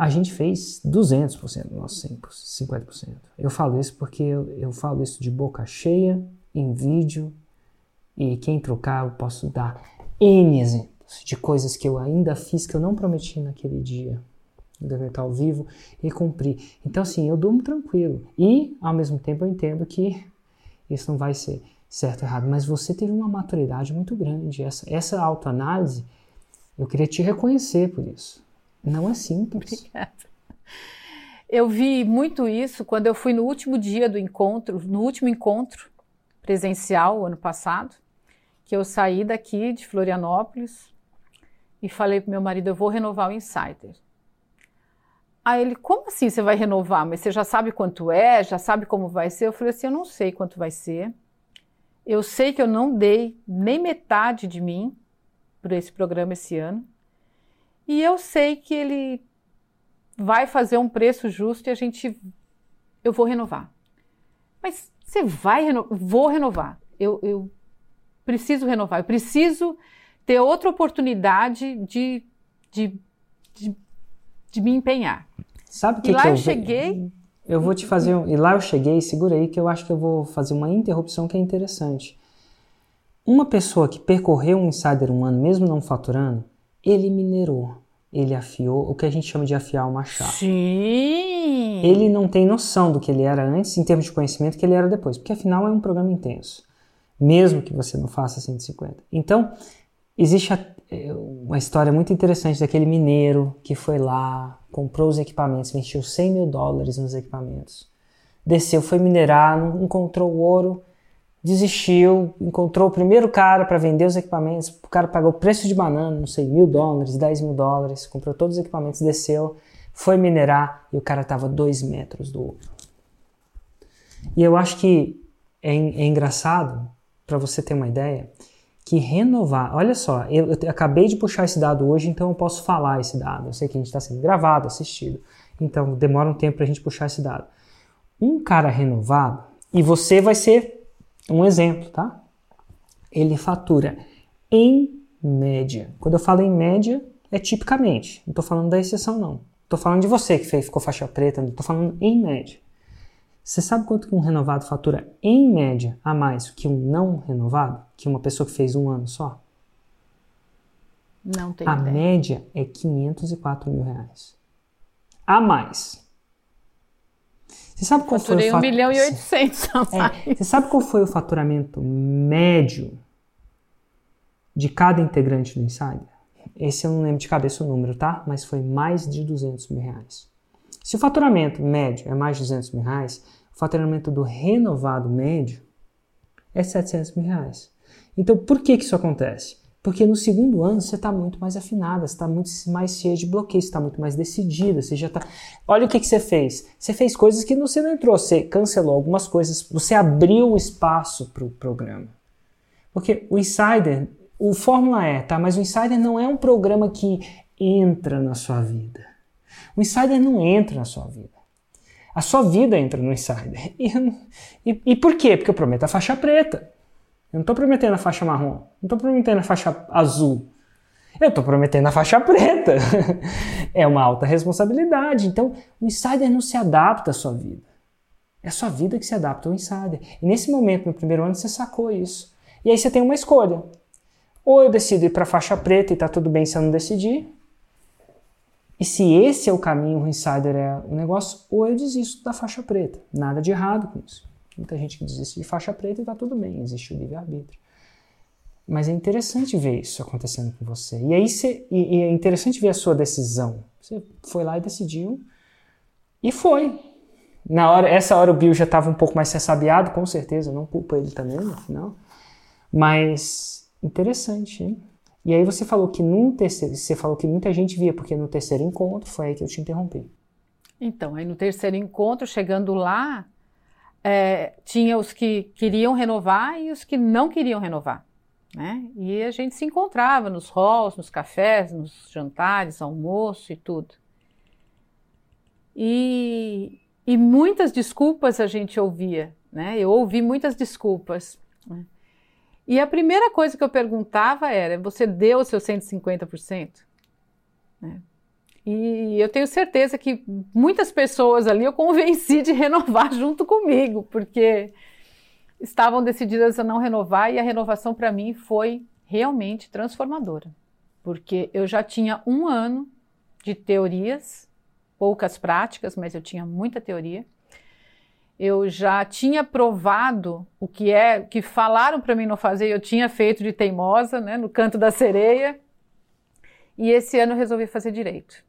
a gente fez 200% do nosso 50%. Eu falo isso porque eu, eu falo isso de boca cheia, em vídeo, e quem trocar eu posso dar N exemplos de coisas que eu ainda fiz que eu não prometi naquele dia do estar ao vivo e cumprir. Então, assim, eu durmo tranquilo. E, ao mesmo tempo, eu entendo que isso não vai ser certo ou errado. Mas você teve uma maturidade muito grande. Essa, essa autoanálise, eu queria te reconhecer por isso. Não é simples. Obrigada. Eu vi muito isso quando eu fui no último dia do encontro, no último encontro presencial, ano passado, que eu saí daqui de Florianópolis e falei para meu marido: eu vou renovar o Insider. Aí ele, como assim você vai renovar? Mas você já sabe quanto é, já sabe como vai ser? Eu falei assim, eu não sei quanto vai ser. Eu sei que eu não dei nem metade de mim para esse programa esse ano. E eu sei que ele vai fazer um preço justo e a gente eu vou renovar. Mas você vai renovar? Vou renovar. Eu, eu preciso renovar. Eu preciso ter outra oportunidade de, de, de de me empenhar. Sabe o que, e lá que eu, eu cheguei. Eu vou te fazer. Um... E lá eu cheguei, segura aí, que eu acho que eu vou fazer uma interrupção que é interessante. Uma pessoa que percorreu um insider um ano, mesmo não faturando, ele minerou, ele afiou, o que a gente chama de afiar o machado. Sim! Ele não tem noção do que ele era antes, em termos de conhecimento, que ele era depois, porque afinal é um programa intenso, mesmo que você não faça 150. Então, existe é, uma história muito interessante daquele mineiro que foi lá, comprou os equipamentos, investiu 100 mil dólares nos equipamentos, desceu, foi minerar, não encontrou ouro, desistiu, encontrou o primeiro cara para vender os equipamentos, o cara pagou o preço de banana, não sei, mil dólares, 10 mil dólares, comprou todos os equipamentos, desceu, foi minerar e o cara estava dois metros do ouro. E eu acho que é, é engraçado, para você ter uma ideia, que renovar. Olha só, eu, eu, acabei de puxar esse dado hoje, então eu posso falar esse dado. Eu sei que a gente está sendo gravado, assistido, então demora um tempo para a gente puxar esse dado. Um cara renovado, e você vai ser um exemplo, tá? Ele fatura em média. Quando eu falo em média, é tipicamente. Não estou falando da exceção, não. Estou falando de você que fez, ficou faixa preta, não estou falando em média. Você sabe quanto que um renovado fatura em média a mais que um não renovado? Que uma pessoa que fez um ano só? Não tem A ideia. média é 504 mil reais. A mais. Você sabe qual Faturei foi o um milhão e oitocentos a mais. É, você sabe qual foi o faturamento médio de cada integrante do Insider? Esse eu não lembro de cabeça o número, tá? Mas foi mais de 200 mil reais. Se o faturamento médio é mais de 200 mil reais, o faturamento do renovado médio é 700 mil reais. Então, por que, que isso acontece? Porque no segundo ano você está muito mais afinada, você está muito mais cheia de bloqueios, está muito mais decidida, você já está. Olha o que, que você fez. Você fez coisas que você não entrou, você cancelou algumas coisas, você abriu o espaço para o programa. Porque o Insider, o Fórmula E, tá? Mas o Insider não é um programa que entra na sua vida. O insider não entra na sua vida. A sua vida entra no insider. E, e, e por quê? Porque eu prometo a faixa preta. Eu não estou prometendo a faixa marrom. Não estou prometendo a faixa azul. Eu estou prometendo a faixa preta. é uma alta responsabilidade. Então, o insider não se adapta à sua vida. É a sua vida que se adapta ao insider. E nesse momento, no primeiro ano, você sacou isso. E aí você tem uma escolha. Ou eu decido ir para a faixa preta e está tudo bem se eu não decidir, e se esse é o caminho, o insider é o negócio, ou eu desisto da faixa preta. Nada de errado com isso. Muita gente que desiste de faixa preta e tá tudo bem, existe o livre-arbítrio. Mas é interessante ver isso acontecendo com você. E aí você, e, e é interessante ver a sua decisão. Você foi lá e decidiu e foi. Na hora, essa hora o Bill já estava um pouco mais ressabiado, com certeza, não culpo ele também, no final. Mas interessante, hein? E aí você falou que num terceiro, você falou que muita gente via, porque no terceiro encontro foi aí que eu te interrompi. Então, aí no terceiro encontro, chegando lá, é, tinha os que queriam renovar e os que não queriam renovar. Né? E a gente se encontrava nos halls, nos cafés, nos jantares, almoço e tudo. E, e muitas desculpas a gente ouvia, né? Eu ouvi muitas desculpas. Né? E a primeira coisa que eu perguntava era: você deu o seu 150%? Né? E eu tenho certeza que muitas pessoas ali eu convenci de renovar junto comigo, porque estavam decididas a não renovar e a renovação para mim foi realmente transformadora, porque eu já tinha um ano de teorias, poucas práticas, mas eu tinha muita teoria. Eu já tinha provado o que é que falaram para mim não fazer, eu tinha feito de teimosa, né, no canto da sereia. E esse ano eu resolvi fazer direito.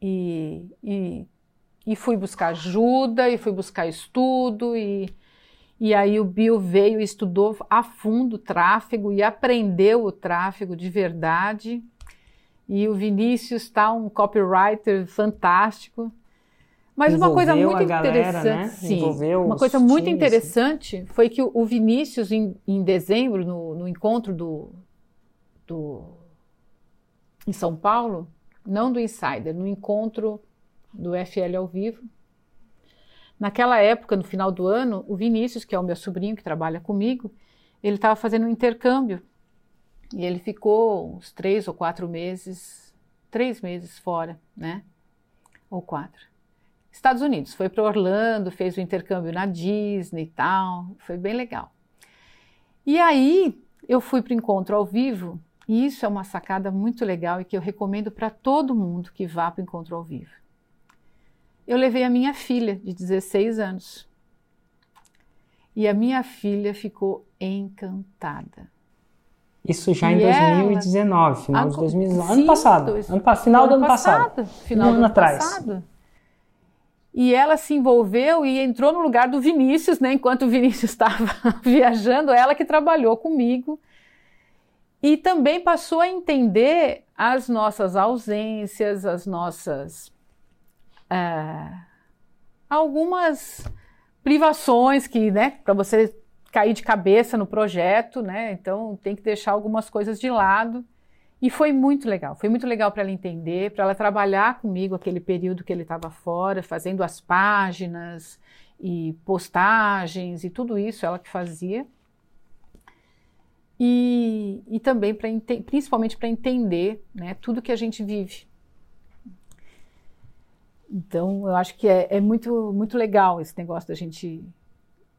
E, e, e fui buscar ajuda, e fui buscar estudo, e, e aí o Bill veio e estudou a fundo o tráfego e aprendeu o tráfego de verdade. E o Vinícius está um copywriter fantástico. Mas uma coisa muito interessante, né? sim, uma coisa muito times. interessante foi que o Vinícius em, em dezembro no, no encontro do, do em São Paulo, não do Insider, no encontro do FL ao vivo. Naquela época, no final do ano, o Vinícius, que é o meu sobrinho que trabalha comigo, ele estava fazendo um intercâmbio e ele ficou uns três ou quatro meses, três meses fora, né? Ou quatro. Estados Unidos, foi para Orlando, fez o intercâmbio na Disney e tal, foi bem legal. E aí eu fui para o encontro ao vivo e isso é uma sacada muito legal e que eu recomendo para todo mundo que vá para o encontro ao vivo. Eu levei a minha filha de 16 anos. E a minha filha ficou encantada. Isso já e em 2019, ela... final de 2019. Ano passado. Ano, final ano do ano passado. passado. Final um ano, ano atrás. Passado. E ela se envolveu e entrou no lugar do Vinícius, né? Enquanto o Vinícius estava viajando, ela que trabalhou comigo e também passou a entender as nossas ausências, as nossas. É, algumas privações que, né, para você cair de cabeça no projeto, né, então tem que deixar algumas coisas de lado. E foi muito legal, foi muito legal para ela entender, para ela trabalhar comigo aquele período que ele estava fora, fazendo as páginas e postagens e tudo isso, ela que fazia e, e também para principalmente para entender né, tudo que a gente vive. Então, eu acho que é, é, muito, muito legal esse negócio da gente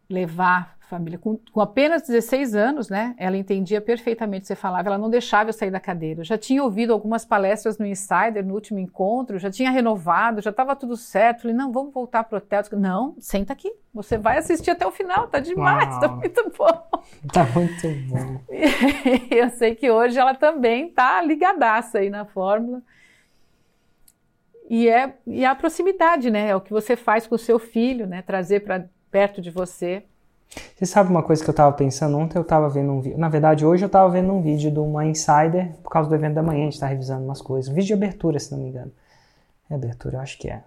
levar a família. Com, com, apenas 16 anos, né, ela entendia perfeitamente o que você falava, ela não deixava eu sair da cadeira. Eu já tinha ouvido algumas palestras no Insider, no último encontro, já tinha renovado, já estava tudo certo. Falei, não, vamos voltar para o hotel. Não, senta aqui, você vai assistir até o final, tá demais, tá Uau. tá muito bom. Tá muito bom. eu sei que hoje ela também tá ligadaça aí na fórmula. E é, e é a proximidade, né? É o que você faz com o seu filho, né? Trazer para perto de você. Você sabe uma coisa que eu estava pensando ontem? Eu estava vendo um vídeo. Na verdade, hoje eu estava vendo um vídeo de uma insider por causa do evento da manhã. A gente está revisando umas coisas. Um vídeo de abertura, se não me engano. É abertura, eu acho que é.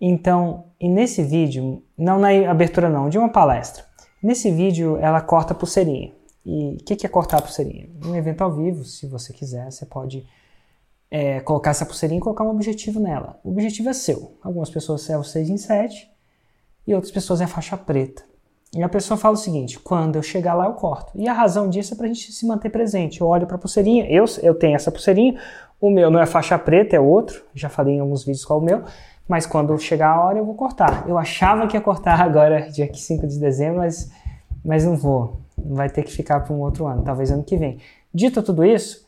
Então, e nesse vídeo, não na abertura não, de uma palestra. Nesse vídeo, ela corta a pulseirinha. E o que, que é cortar a pulseirinha? Um evento ao vivo, se você quiser, você pode é, colocar essa pulseirinha e colocar um objetivo nela. O objetivo é seu. Algumas pessoas é o 6 em 7, e outras pessoas é faixa preta. E a pessoa fala o seguinte: quando eu chegar lá, eu corto. E a razão disso é para a gente se manter presente. Eu olho para a pulseirinha, eu, eu tenho essa pulseirinha, o meu não é faixa preta, é outro, já falei em alguns vídeos qual é o meu, mas quando chegar a hora eu vou cortar. Eu achava que ia cortar agora, dia 5 de dezembro, mas, mas não vou. Vai ter que ficar para um outro ano, talvez ano que vem. Dito tudo isso,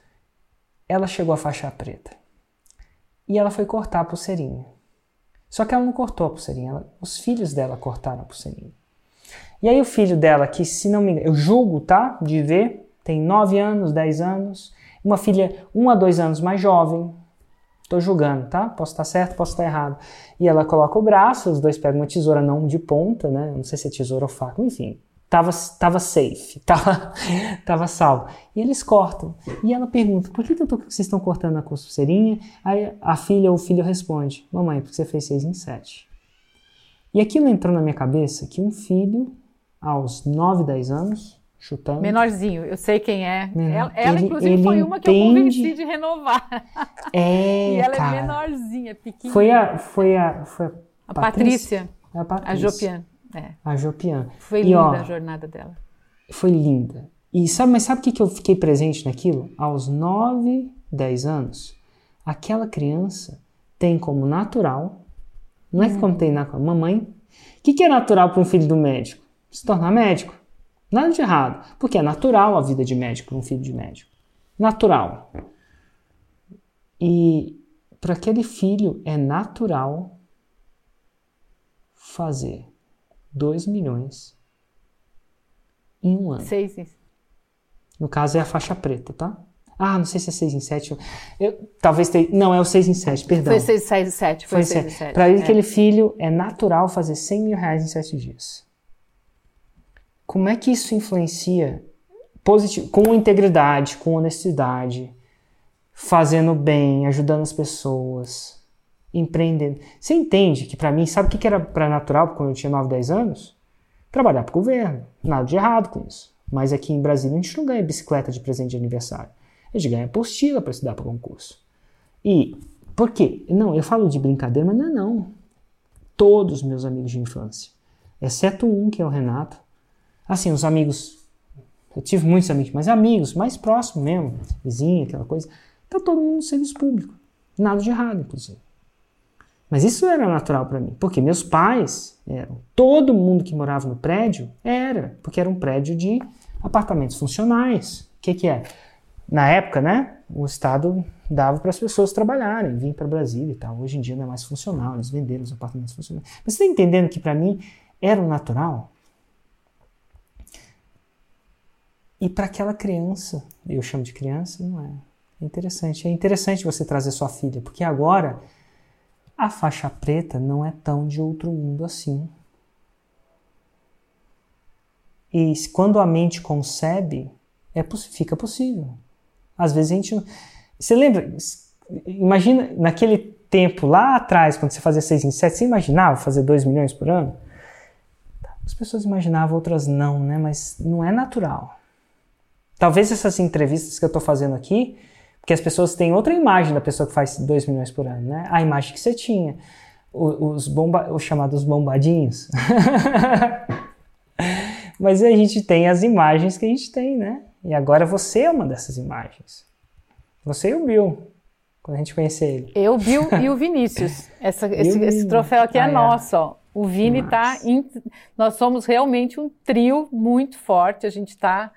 ela chegou à faixa preta. E ela foi cortar a pulseirinha. Só que ela não cortou a pulseirinha, ela, os filhos dela cortaram a pulseirinha. E aí o filho dela, que se não me engano, eu julgo, tá? De ver, tem 9 anos, 10 anos, uma filha 1 a 2 anos mais jovem, tô julgando, tá? Posso estar certo, posso estar errado. E ela coloca o braço, os dois pegam uma tesoura não de ponta, né? Não sei se é tesoura ou faca, enfim, Tava, tava safe, tava, tava salvo. E eles cortam. E ela pergunta: por que, que tô, vocês estão cortando a pulseirinha? Aí a filha ou o filho responde: mamãe, porque você fez 6 em 7. E aquilo entrou na minha cabeça que um filho, aos 9, 10 anos, chutando. Menorzinho, eu sei quem é. Menor, ela, ela ele, inclusive, ele foi uma que eu convenci de renovar. É, e ela é cara, é menorzinha, pequenininha. Foi a, foi a, foi a, a Patrícia. Patrícia. A, Patrícia. a Jopian. É. A Jopian. Foi linda e, ó, a jornada dela. foi linda. E sabe, mas sabe o que, que eu fiquei presente naquilo? Aos 9, 10 anos, aquela criança tem como natural, não é que como tem na mamãe. O que, que é natural para um filho do médico? Se tornar médico. Nada de errado, porque é natural a vida de médico para um filho de médico. Natural. E para aquele filho é natural fazer 2 milhões em um ano. Seis. No caso é a faixa preta, tá? Ah, não sei se é 6 em 7. Eu, talvez tenha. Não, é o 6 em 7, perdão. Foi 6 em 7. Foi 6 em 7. Para é. aquele filho, é natural fazer 100 mil reais em 7 dias. Como é que isso influencia positivo, com integridade, com honestidade, fazendo bem, ajudando as pessoas, empreendendo? Você entende que para mim, sabe o que era para natural quando eu tinha 9, 10 anos? Trabalhar para o governo. Nada de errado com isso. Mas aqui em Brasília a gente não ganha bicicleta de presente de aniversário. A gente ganha apostila para estudar para concurso. E por quê? Não, eu falo de brincadeira, mas não é não. Todos meus amigos de infância, exceto um que é o Renato, Assim, os amigos. Eu tive muitos amigos, mas amigos mais próximos mesmo, vizinho, aquela coisa. Tá todo mundo no serviço público. Nada de errado, inclusive. Mas isso era natural para mim, porque meus pais eram. Todo mundo que morava no prédio era, porque era um prédio de apartamentos funcionais. O que, que é? Na época, né, o Estado dava para as pessoas trabalharem, vir para Brasília e tal. Hoje em dia não é mais funcional, eles venderam os apartamentos funcionais. Mas você está entendendo que para mim era o natural? E para aquela criança, eu chamo de criança, não é? É interessante. É interessante você trazer sua filha, porque agora a faixa preta não é tão de outro mundo assim. E quando a mente concebe, é, fica possível. Às vezes a gente. Você lembra? Imagina naquele tempo lá atrás, quando você fazia 6 em 7, você imaginava fazer 2 milhões por ano? As pessoas imaginavam, outras não, né? Mas não é natural. Talvez essas entrevistas que eu estou fazendo aqui, porque as pessoas têm outra imagem da pessoa que faz 2 milhões por ano, né? A imagem que você tinha. Os, bomba, os chamados bombadinhos. Mas a gente tem as imagens que a gente tem, né? E agora você é uma dessas imagens. Você e o Bill, quando a gente conhecer ele. Eu, Bill e o Vinícius. Essa, esse, esse, troféu aqui é ah, é nosso, ó. O Vini está. Nós somos realmente um trio muito forte. A gente está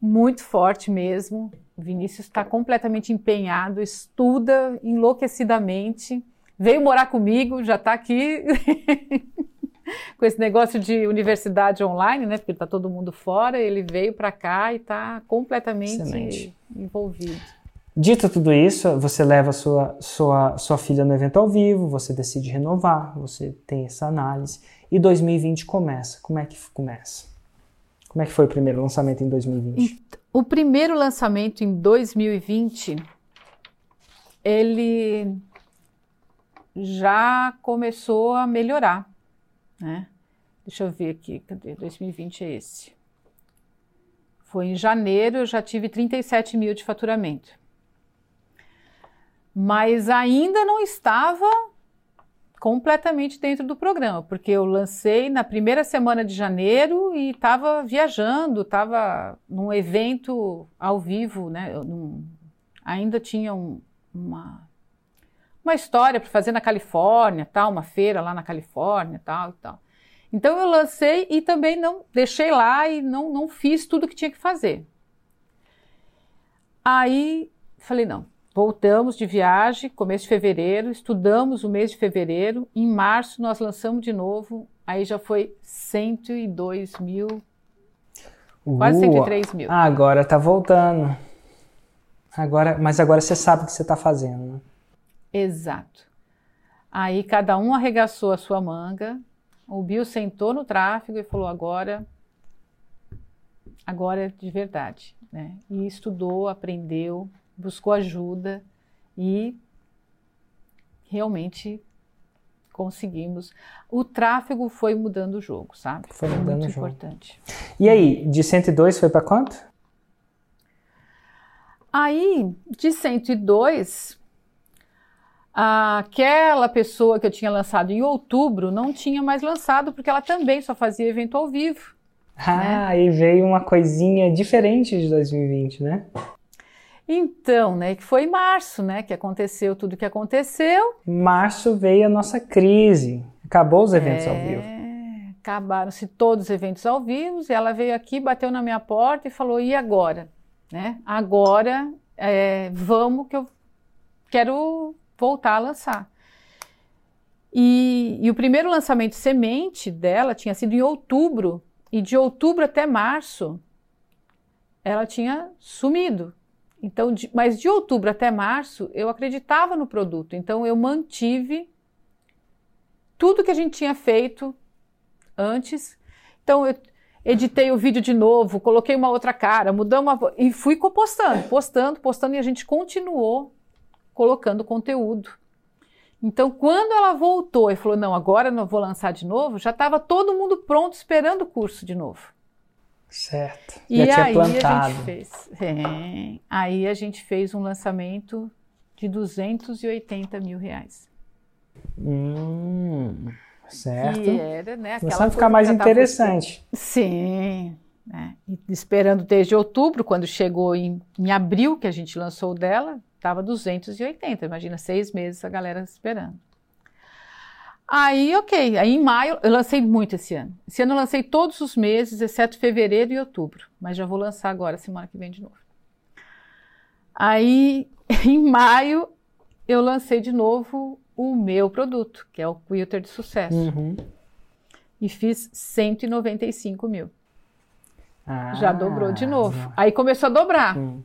muito forte mesmo. O Vinícius está completamente empenhado, estuda enlouquecidamente. Veio morar comigo, já está aqui com esse negócio de universidade online, né? Porque está todo mundo fora. Ele veio para cá e está completamente Excelente. envolvido. Dito tudo isso, você leva sua, sua, sua filha no evento ao vivo, você decide renovar, você tem essa análise e 2020 começa. Como é que começa? Como é que foi o primeiro lançamento em 2020? O primeiro lançamento em 2020, ele já começou a melhorar, né? Deixa eu ver aqui, cadê? 2020 é esse. Foi em janeiro, eu já tive 37 mil de faturamento. Mas ainda não estava completamente dentro do programa, porque eu lancei na primeira semana de janeiro e estava viajando, estava num evento ao vivo, né? Ainda tinha um, uma, uma história para fazer na Califórnia, tal, uma feira lá na Califórnia, tal e tal. Então eu lancei e também não deixei lá e não, não fiz tudo que tinha que fazer. Aí falei, não, Voltamos de viagem, começo de fevereiro, estudamos o mês de fevereiro. Em março nós lançamos de novo, aí já foi 102 mil, quase 103 mil. Ah, agora tá voltando. Agora, mas agora você sabe o que você está fazendo, né? Exato. Aí cada um arregaçou a sua manga. O Bill sentou no tráfego e falou: agora, agora é de verdade, né? E estudou, aprendeu, buscou ajuda e realmente conseguimos. O tráfego foi mudando o jogo, sabe? Foi, mudando muito o jogo. importante. E aí, de 102 foi para quanto? Aí, de 102, aquela pessoa que eu tinha lançado em outubro não tinha mais lançado porque ela também só fazia evento ao vivo. Ah, né? e veio uma coisinha diferente de 2020, né? Então, né, que foi em março, né, que aconteceu tudo que aconteceu. Março veio a nossa crise. Acabou os eventos é... ao vivo. Acabaram-se todos os eventos ao vivo e ela veio aqui, bateu na minha porta e falou: "E agora?", né? Agora é, vamos que eu quero voltar a lançar. E, e, o primeiro lançamento semente dela tinha sido em outubro, e de outubro até março ela tinha sumido. Então, de, mas de outubro até março, eu acreditava no produto. Então, eu mantive tudo que a gente tinha feito antes. Então, eu editei o vídeo de novo, coloquei uma outra cara, mudamos uma, e fui postando, postando, postando, e a gente continuou colocando conteúdo. Então, quando ela voltou e falou: Não, agora não vou lançar de novo, já estava todo mundo pronto esperando o curso de novo. Certo. E Já aí plantado. a gente fez. É, aí a gente fez um lançamento de 280 mil reais. Hum, certo. Que era, né? Começou a ficar mais interessante. Sim. Né? esperando desde outubro, quando chegou em, em abril, que a gente lançou dela, estava 280. Imagina, seis meses a galera esperando. Aí, ok. Aí em maio, eu lancei muito esse ano. Esse ano eu lancei todos os meses, exceto fevereiro e outubro. Mas já vou lançar agora, semana que vem de novo. Aí, em maio, eu lancei de novo o meu produto, que é o Quilter de Sucesso. Uhum. E fiz 195 mil. Ah, já dobrou de novo. Aí começou a dobrar. Uhum.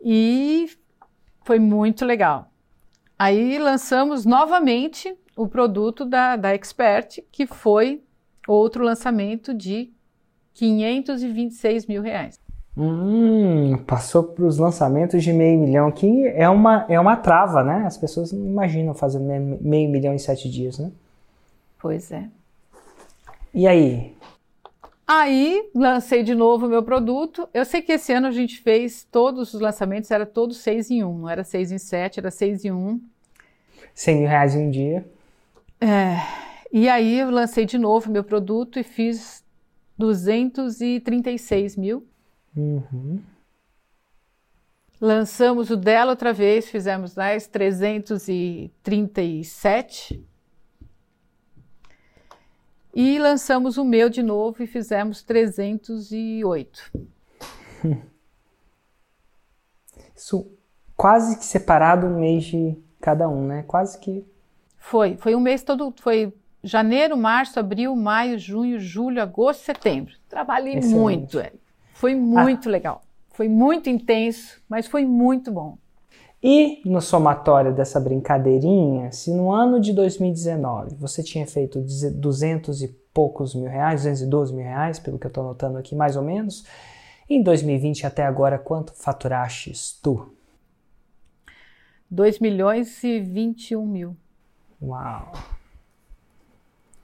E foi muito legal. Aí lançamos novamente o produto da, da Expert, que foi outro lançamento de 526 mil reais. Hum, passou para os lançamentos de meio milhão, que é uma, é uma trava, né? As pessoas não imaginam fazer meio milhão em sete dias, né? Pois é. E aí? Aí lancei de novo o meu produto. Eu sei que esse ano a gente fez todos os lançamentos, era todos seis em um, não era seis em sete, era seis em um. 100 mil reais em um dia. É, e aí eu lancei de novo meu produto e fiz 236 mil. Uhum. Lançamos o dela outra vez, fizemos mais 337. E lançamos o meu de novo e fizemos 308. Isso quase que separado um mês de cada um, né? Quase que. Foi, foi um mês todo, foi janeiro, março, abril, maio, junho, julho, agosto, setembro. Trabalhei Excelente. muito, é. Foi muito ah. legal. Foi muito intenso, mas foi muito bom. E no somatório dessa brincadeirinha, se no ano de 2019 você tinha feito 200 e poucos mil reais, 212 mil reais, pelo que eu estou anotando aqui, mais ou menos, em 2020 até agora, quanto faturastes tu? 2 milhões e 21 mil. Uau!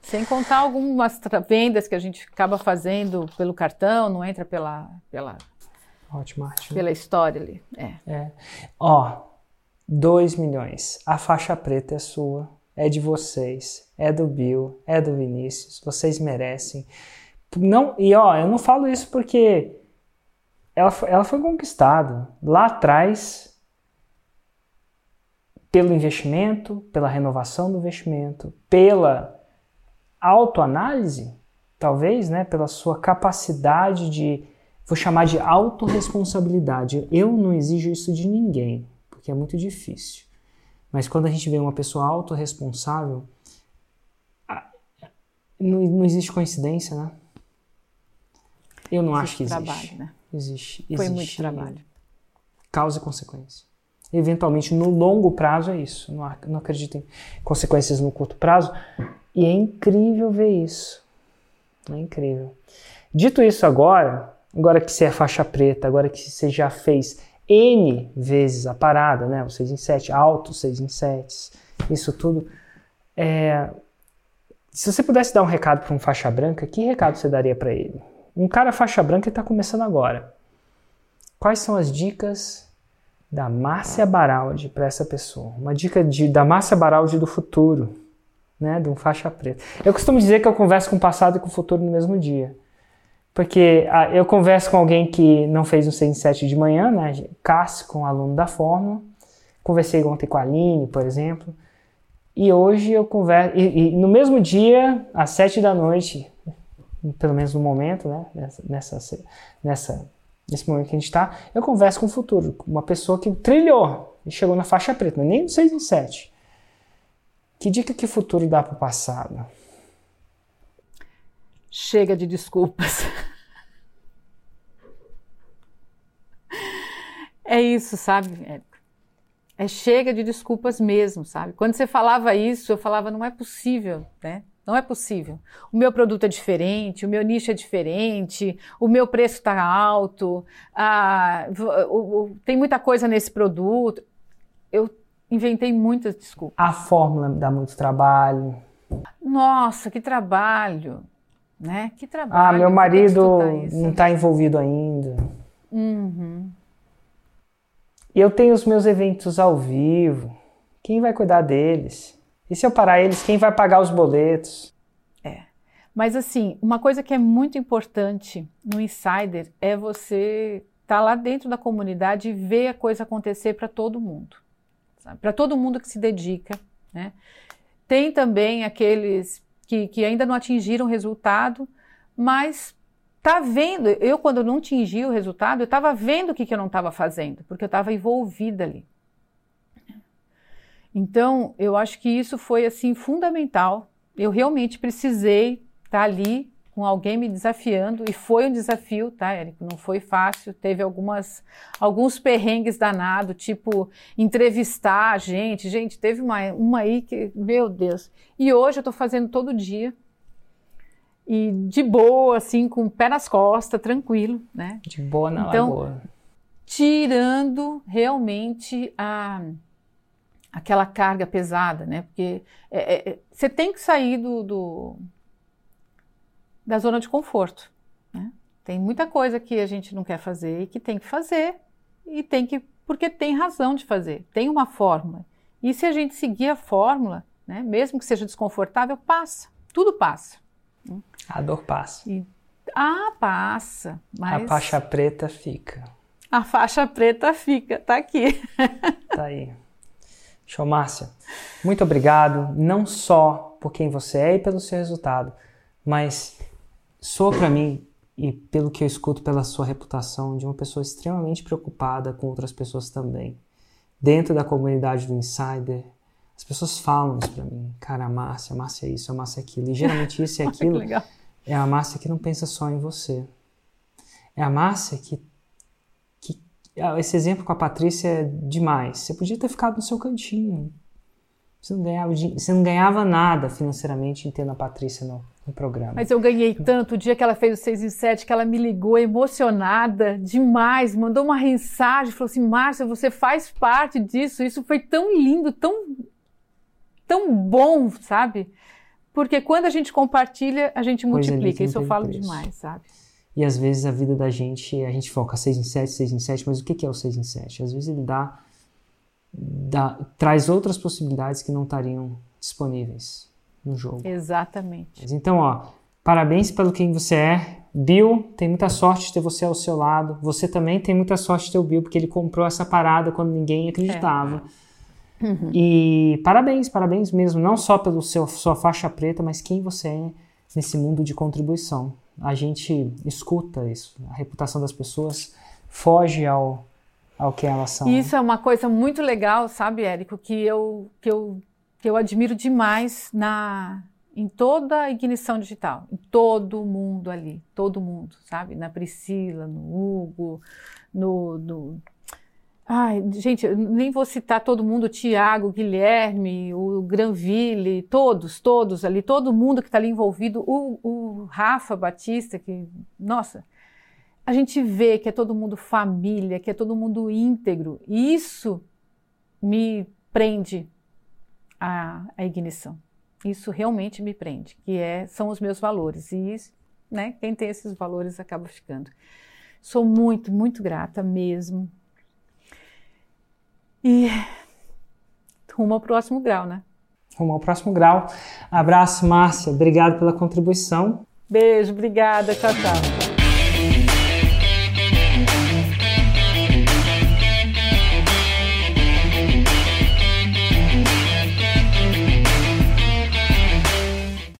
Sem contar algumas vendas que a gente acaba fazendo pelo cartão, não entra pela, pela Hotmart. Pela história ali. É. é. Ó, 2 milhões. A faixa preta é sua, é de vocês, é do Bill, é do Vinícius. Vocês merecem. Não, e ó, eu não falo isso porque ela, ela foi conquistada lá atrás pelo investimento, pela renovação do investimento, pela autoanálise, talvez, né, pela sua capacidade de vou chamar de autorresponsabilidade. Eu não exijo isso de ninguém, porque é muito difícil. Mas quando a gente vê uma pessoa autorresponsável, não, não existe coincidência, né? Eu não existe acho que existe. Trabalho, né? Existe, existe. Foi muito trabalho. Causa e consequência. Eventualmente, no longo prazo é isso. Não, não acredito em consequências no curto prazo. E é incrível ver isso. É incrível. Dito isso agora, Agora que você é faixa preta, agora que você já fez N vezes a parada, né? O 6 em 7, alto 6 em 7, isso tudo. É... Se você pudesse dar um recado para um faixa branca, que recado você daria para ele? Um cara faixa branca está começando agora. Quais são as dicas da Márcia Baraldi para essa pessoa? Uma dica de, da Márcia Baraldi do futuro. né, de um faixa preta. Eu costumo dizer que eu converso com o passado e com o futuro no mesmo dia. Porque ah, eu converso com alguém que não fez um 6 em 7 de manhã, né, Cássio, com um aluno da Fórmula. Conversei ontem com a Aline, por exemplo. E hoje eu converso. E, e, no mesmo dia, às 7 da noite, pelo menos no momento, né, nessa, nessa, nesse momento que a gente está, eu converso com o futuro, uma pessoa que trilhou e chegou na faixa preta, nem no 6 em 7. Que dica que o futuro dá para o passado? Chega de desculpas. É isso, sabe, Érico? É chega de desculpas mesmo, sabe? Quando você falava isso, eu falava, não é possível, né? Não é possível. O meu produto é diferente, o meu nicho é diferente, o meu preço está alto, ah, o, o, tem muita coisa nesse produto. Eu inventei muitas desculpas. A fórmula dá muito trabalho. Nossa, que trabalho, né? Que trabalho. Ah, meu marido não está envolvido ainda. Uhum. E eu tenho os meus eventos ao vivo. Quem vai cuidar deles? E se eu parar eles, quem vai pagar os boletos? É. Mas assim, uma coisa que é muito importante no Insider é você estar tá lá dentro da comunidade e ver a coisa acontecer para todo mundo para todo mundo que se dedica. Né? Tem também aqueles que, que ainda não atingiram resultado, mas tá vendo. Eu, quando não atingi o resultado, eu estava vendo o que, que eu não estava fazendo, porque eu estava envolvida ali. Então, eu acho que isso foi assim fundamental. Eu realmente precisei estar tá ali com alguém me desafiando, e foi um desafio, tá, Érico? Não foi fácil, teve algumas, alguns perrengues danados, tipo entrevistar a gente. Gente, teve uma, uma aí que, meu Deus. E hoje eu estou fazendo todo dia, e de boa, assim, com o pé nas costas, tranquilo, né? De boa na então, lagoa. Tirando realmente a aquela carga pesada, né? Porque é, é, é você tem que sair do, do da zona de conforto. Né? Tem muita coisa que a gente não quer fazer e que tem que fazer e tem que porque tem razão de fazer, tem uma fórmula. E se a gente seguir a fórmula, né, mesmo que seja desconfortável, passa, tudo passa. A dor passa. E, ah, passa. Mas... A faixa preta fica. A faixa preta fica, tá aqui. tá aí. Show, Márcia. Muito obrigado, não só por quem você é e pelo seu resultado, mas soa para mim, e pelo que eu escuto pela sua reputação, de uma pessoa extremamente preocupada com outras pessoas também. Dentro da comunidade do Insider, as pessoas falam isso para mim. Cara, a Márcia, a Márcia é isso, a Márcia é aquilo. E geralmente isso e aquilo é a Márcia que não pensa só em você. É a Márcia que, que. Ah, esse exemplo com a Patrícia é demais. Você podia ter ficado no seu cantinho. Você não ganhava, você não ganhava nada financeiramente em ter a Patrícia no, no programa. Mas eu ganhei tanto o dia que ela fez o 6 em 7, que ela me ligou emocionada demais, mandou uma mensagem, falou assim: Márcia, você faz parte disso. Isso foi tão lindo, tão, tão bom, sabe? Porque quando a gente compartilha, a gente multiplica. Isso eu falo preço. demais, sabe? E às vezes a vida da gente, a gente foca 6 em 7, 6 em 7, mas o que é o 6 em 7? Às vezes ele dá, dá traz outras possibilidades que não estariam disponíveis no jogo. Exatamente. Então, ó, parabéns pelo quem você é. Bill tem muita sorte de ter você ao seu lado. Você também tem muita sorte de ter o Bill, porque ele comprou essa parada quando ninguém acreditava. É. Uhum. E parabéns, parabéns mesmo, não só pelo seu sua faixa preta, mas quem você é nesse mundo de contribuição. A gente escuta isso, a reputação das pessoas foge ao, ao que elas são. Isso é uma coisa muito legal, sabe, Érico, que eu, que eu que eu admiro demais na em toda a ignição digital, em todo mundo ali, todo mundo, sabe? Na Priscila, no Hugo, no, no... Ai, gente, nem vou citar todo mundo, Tiago, Guilherme, o Granville, todos, todos ali, todo mundo que está ali envolvido, o, o Rafa Batista, que, nossa, a gente vê que é todo mundo família, que é todo mundo íntegro, e isso me prende a, a ignição. Isso realmente me prende, que é, são os meus valores. E né, quem tem esses valores acaba ficando. Sou muito, muito grata mesmo. E rumo ao próximo grau, né? rumo ao próximo grau. Abraço, Márcia. Obrigado pela contribuição. Beijo, obrigada. Tchau, tchau.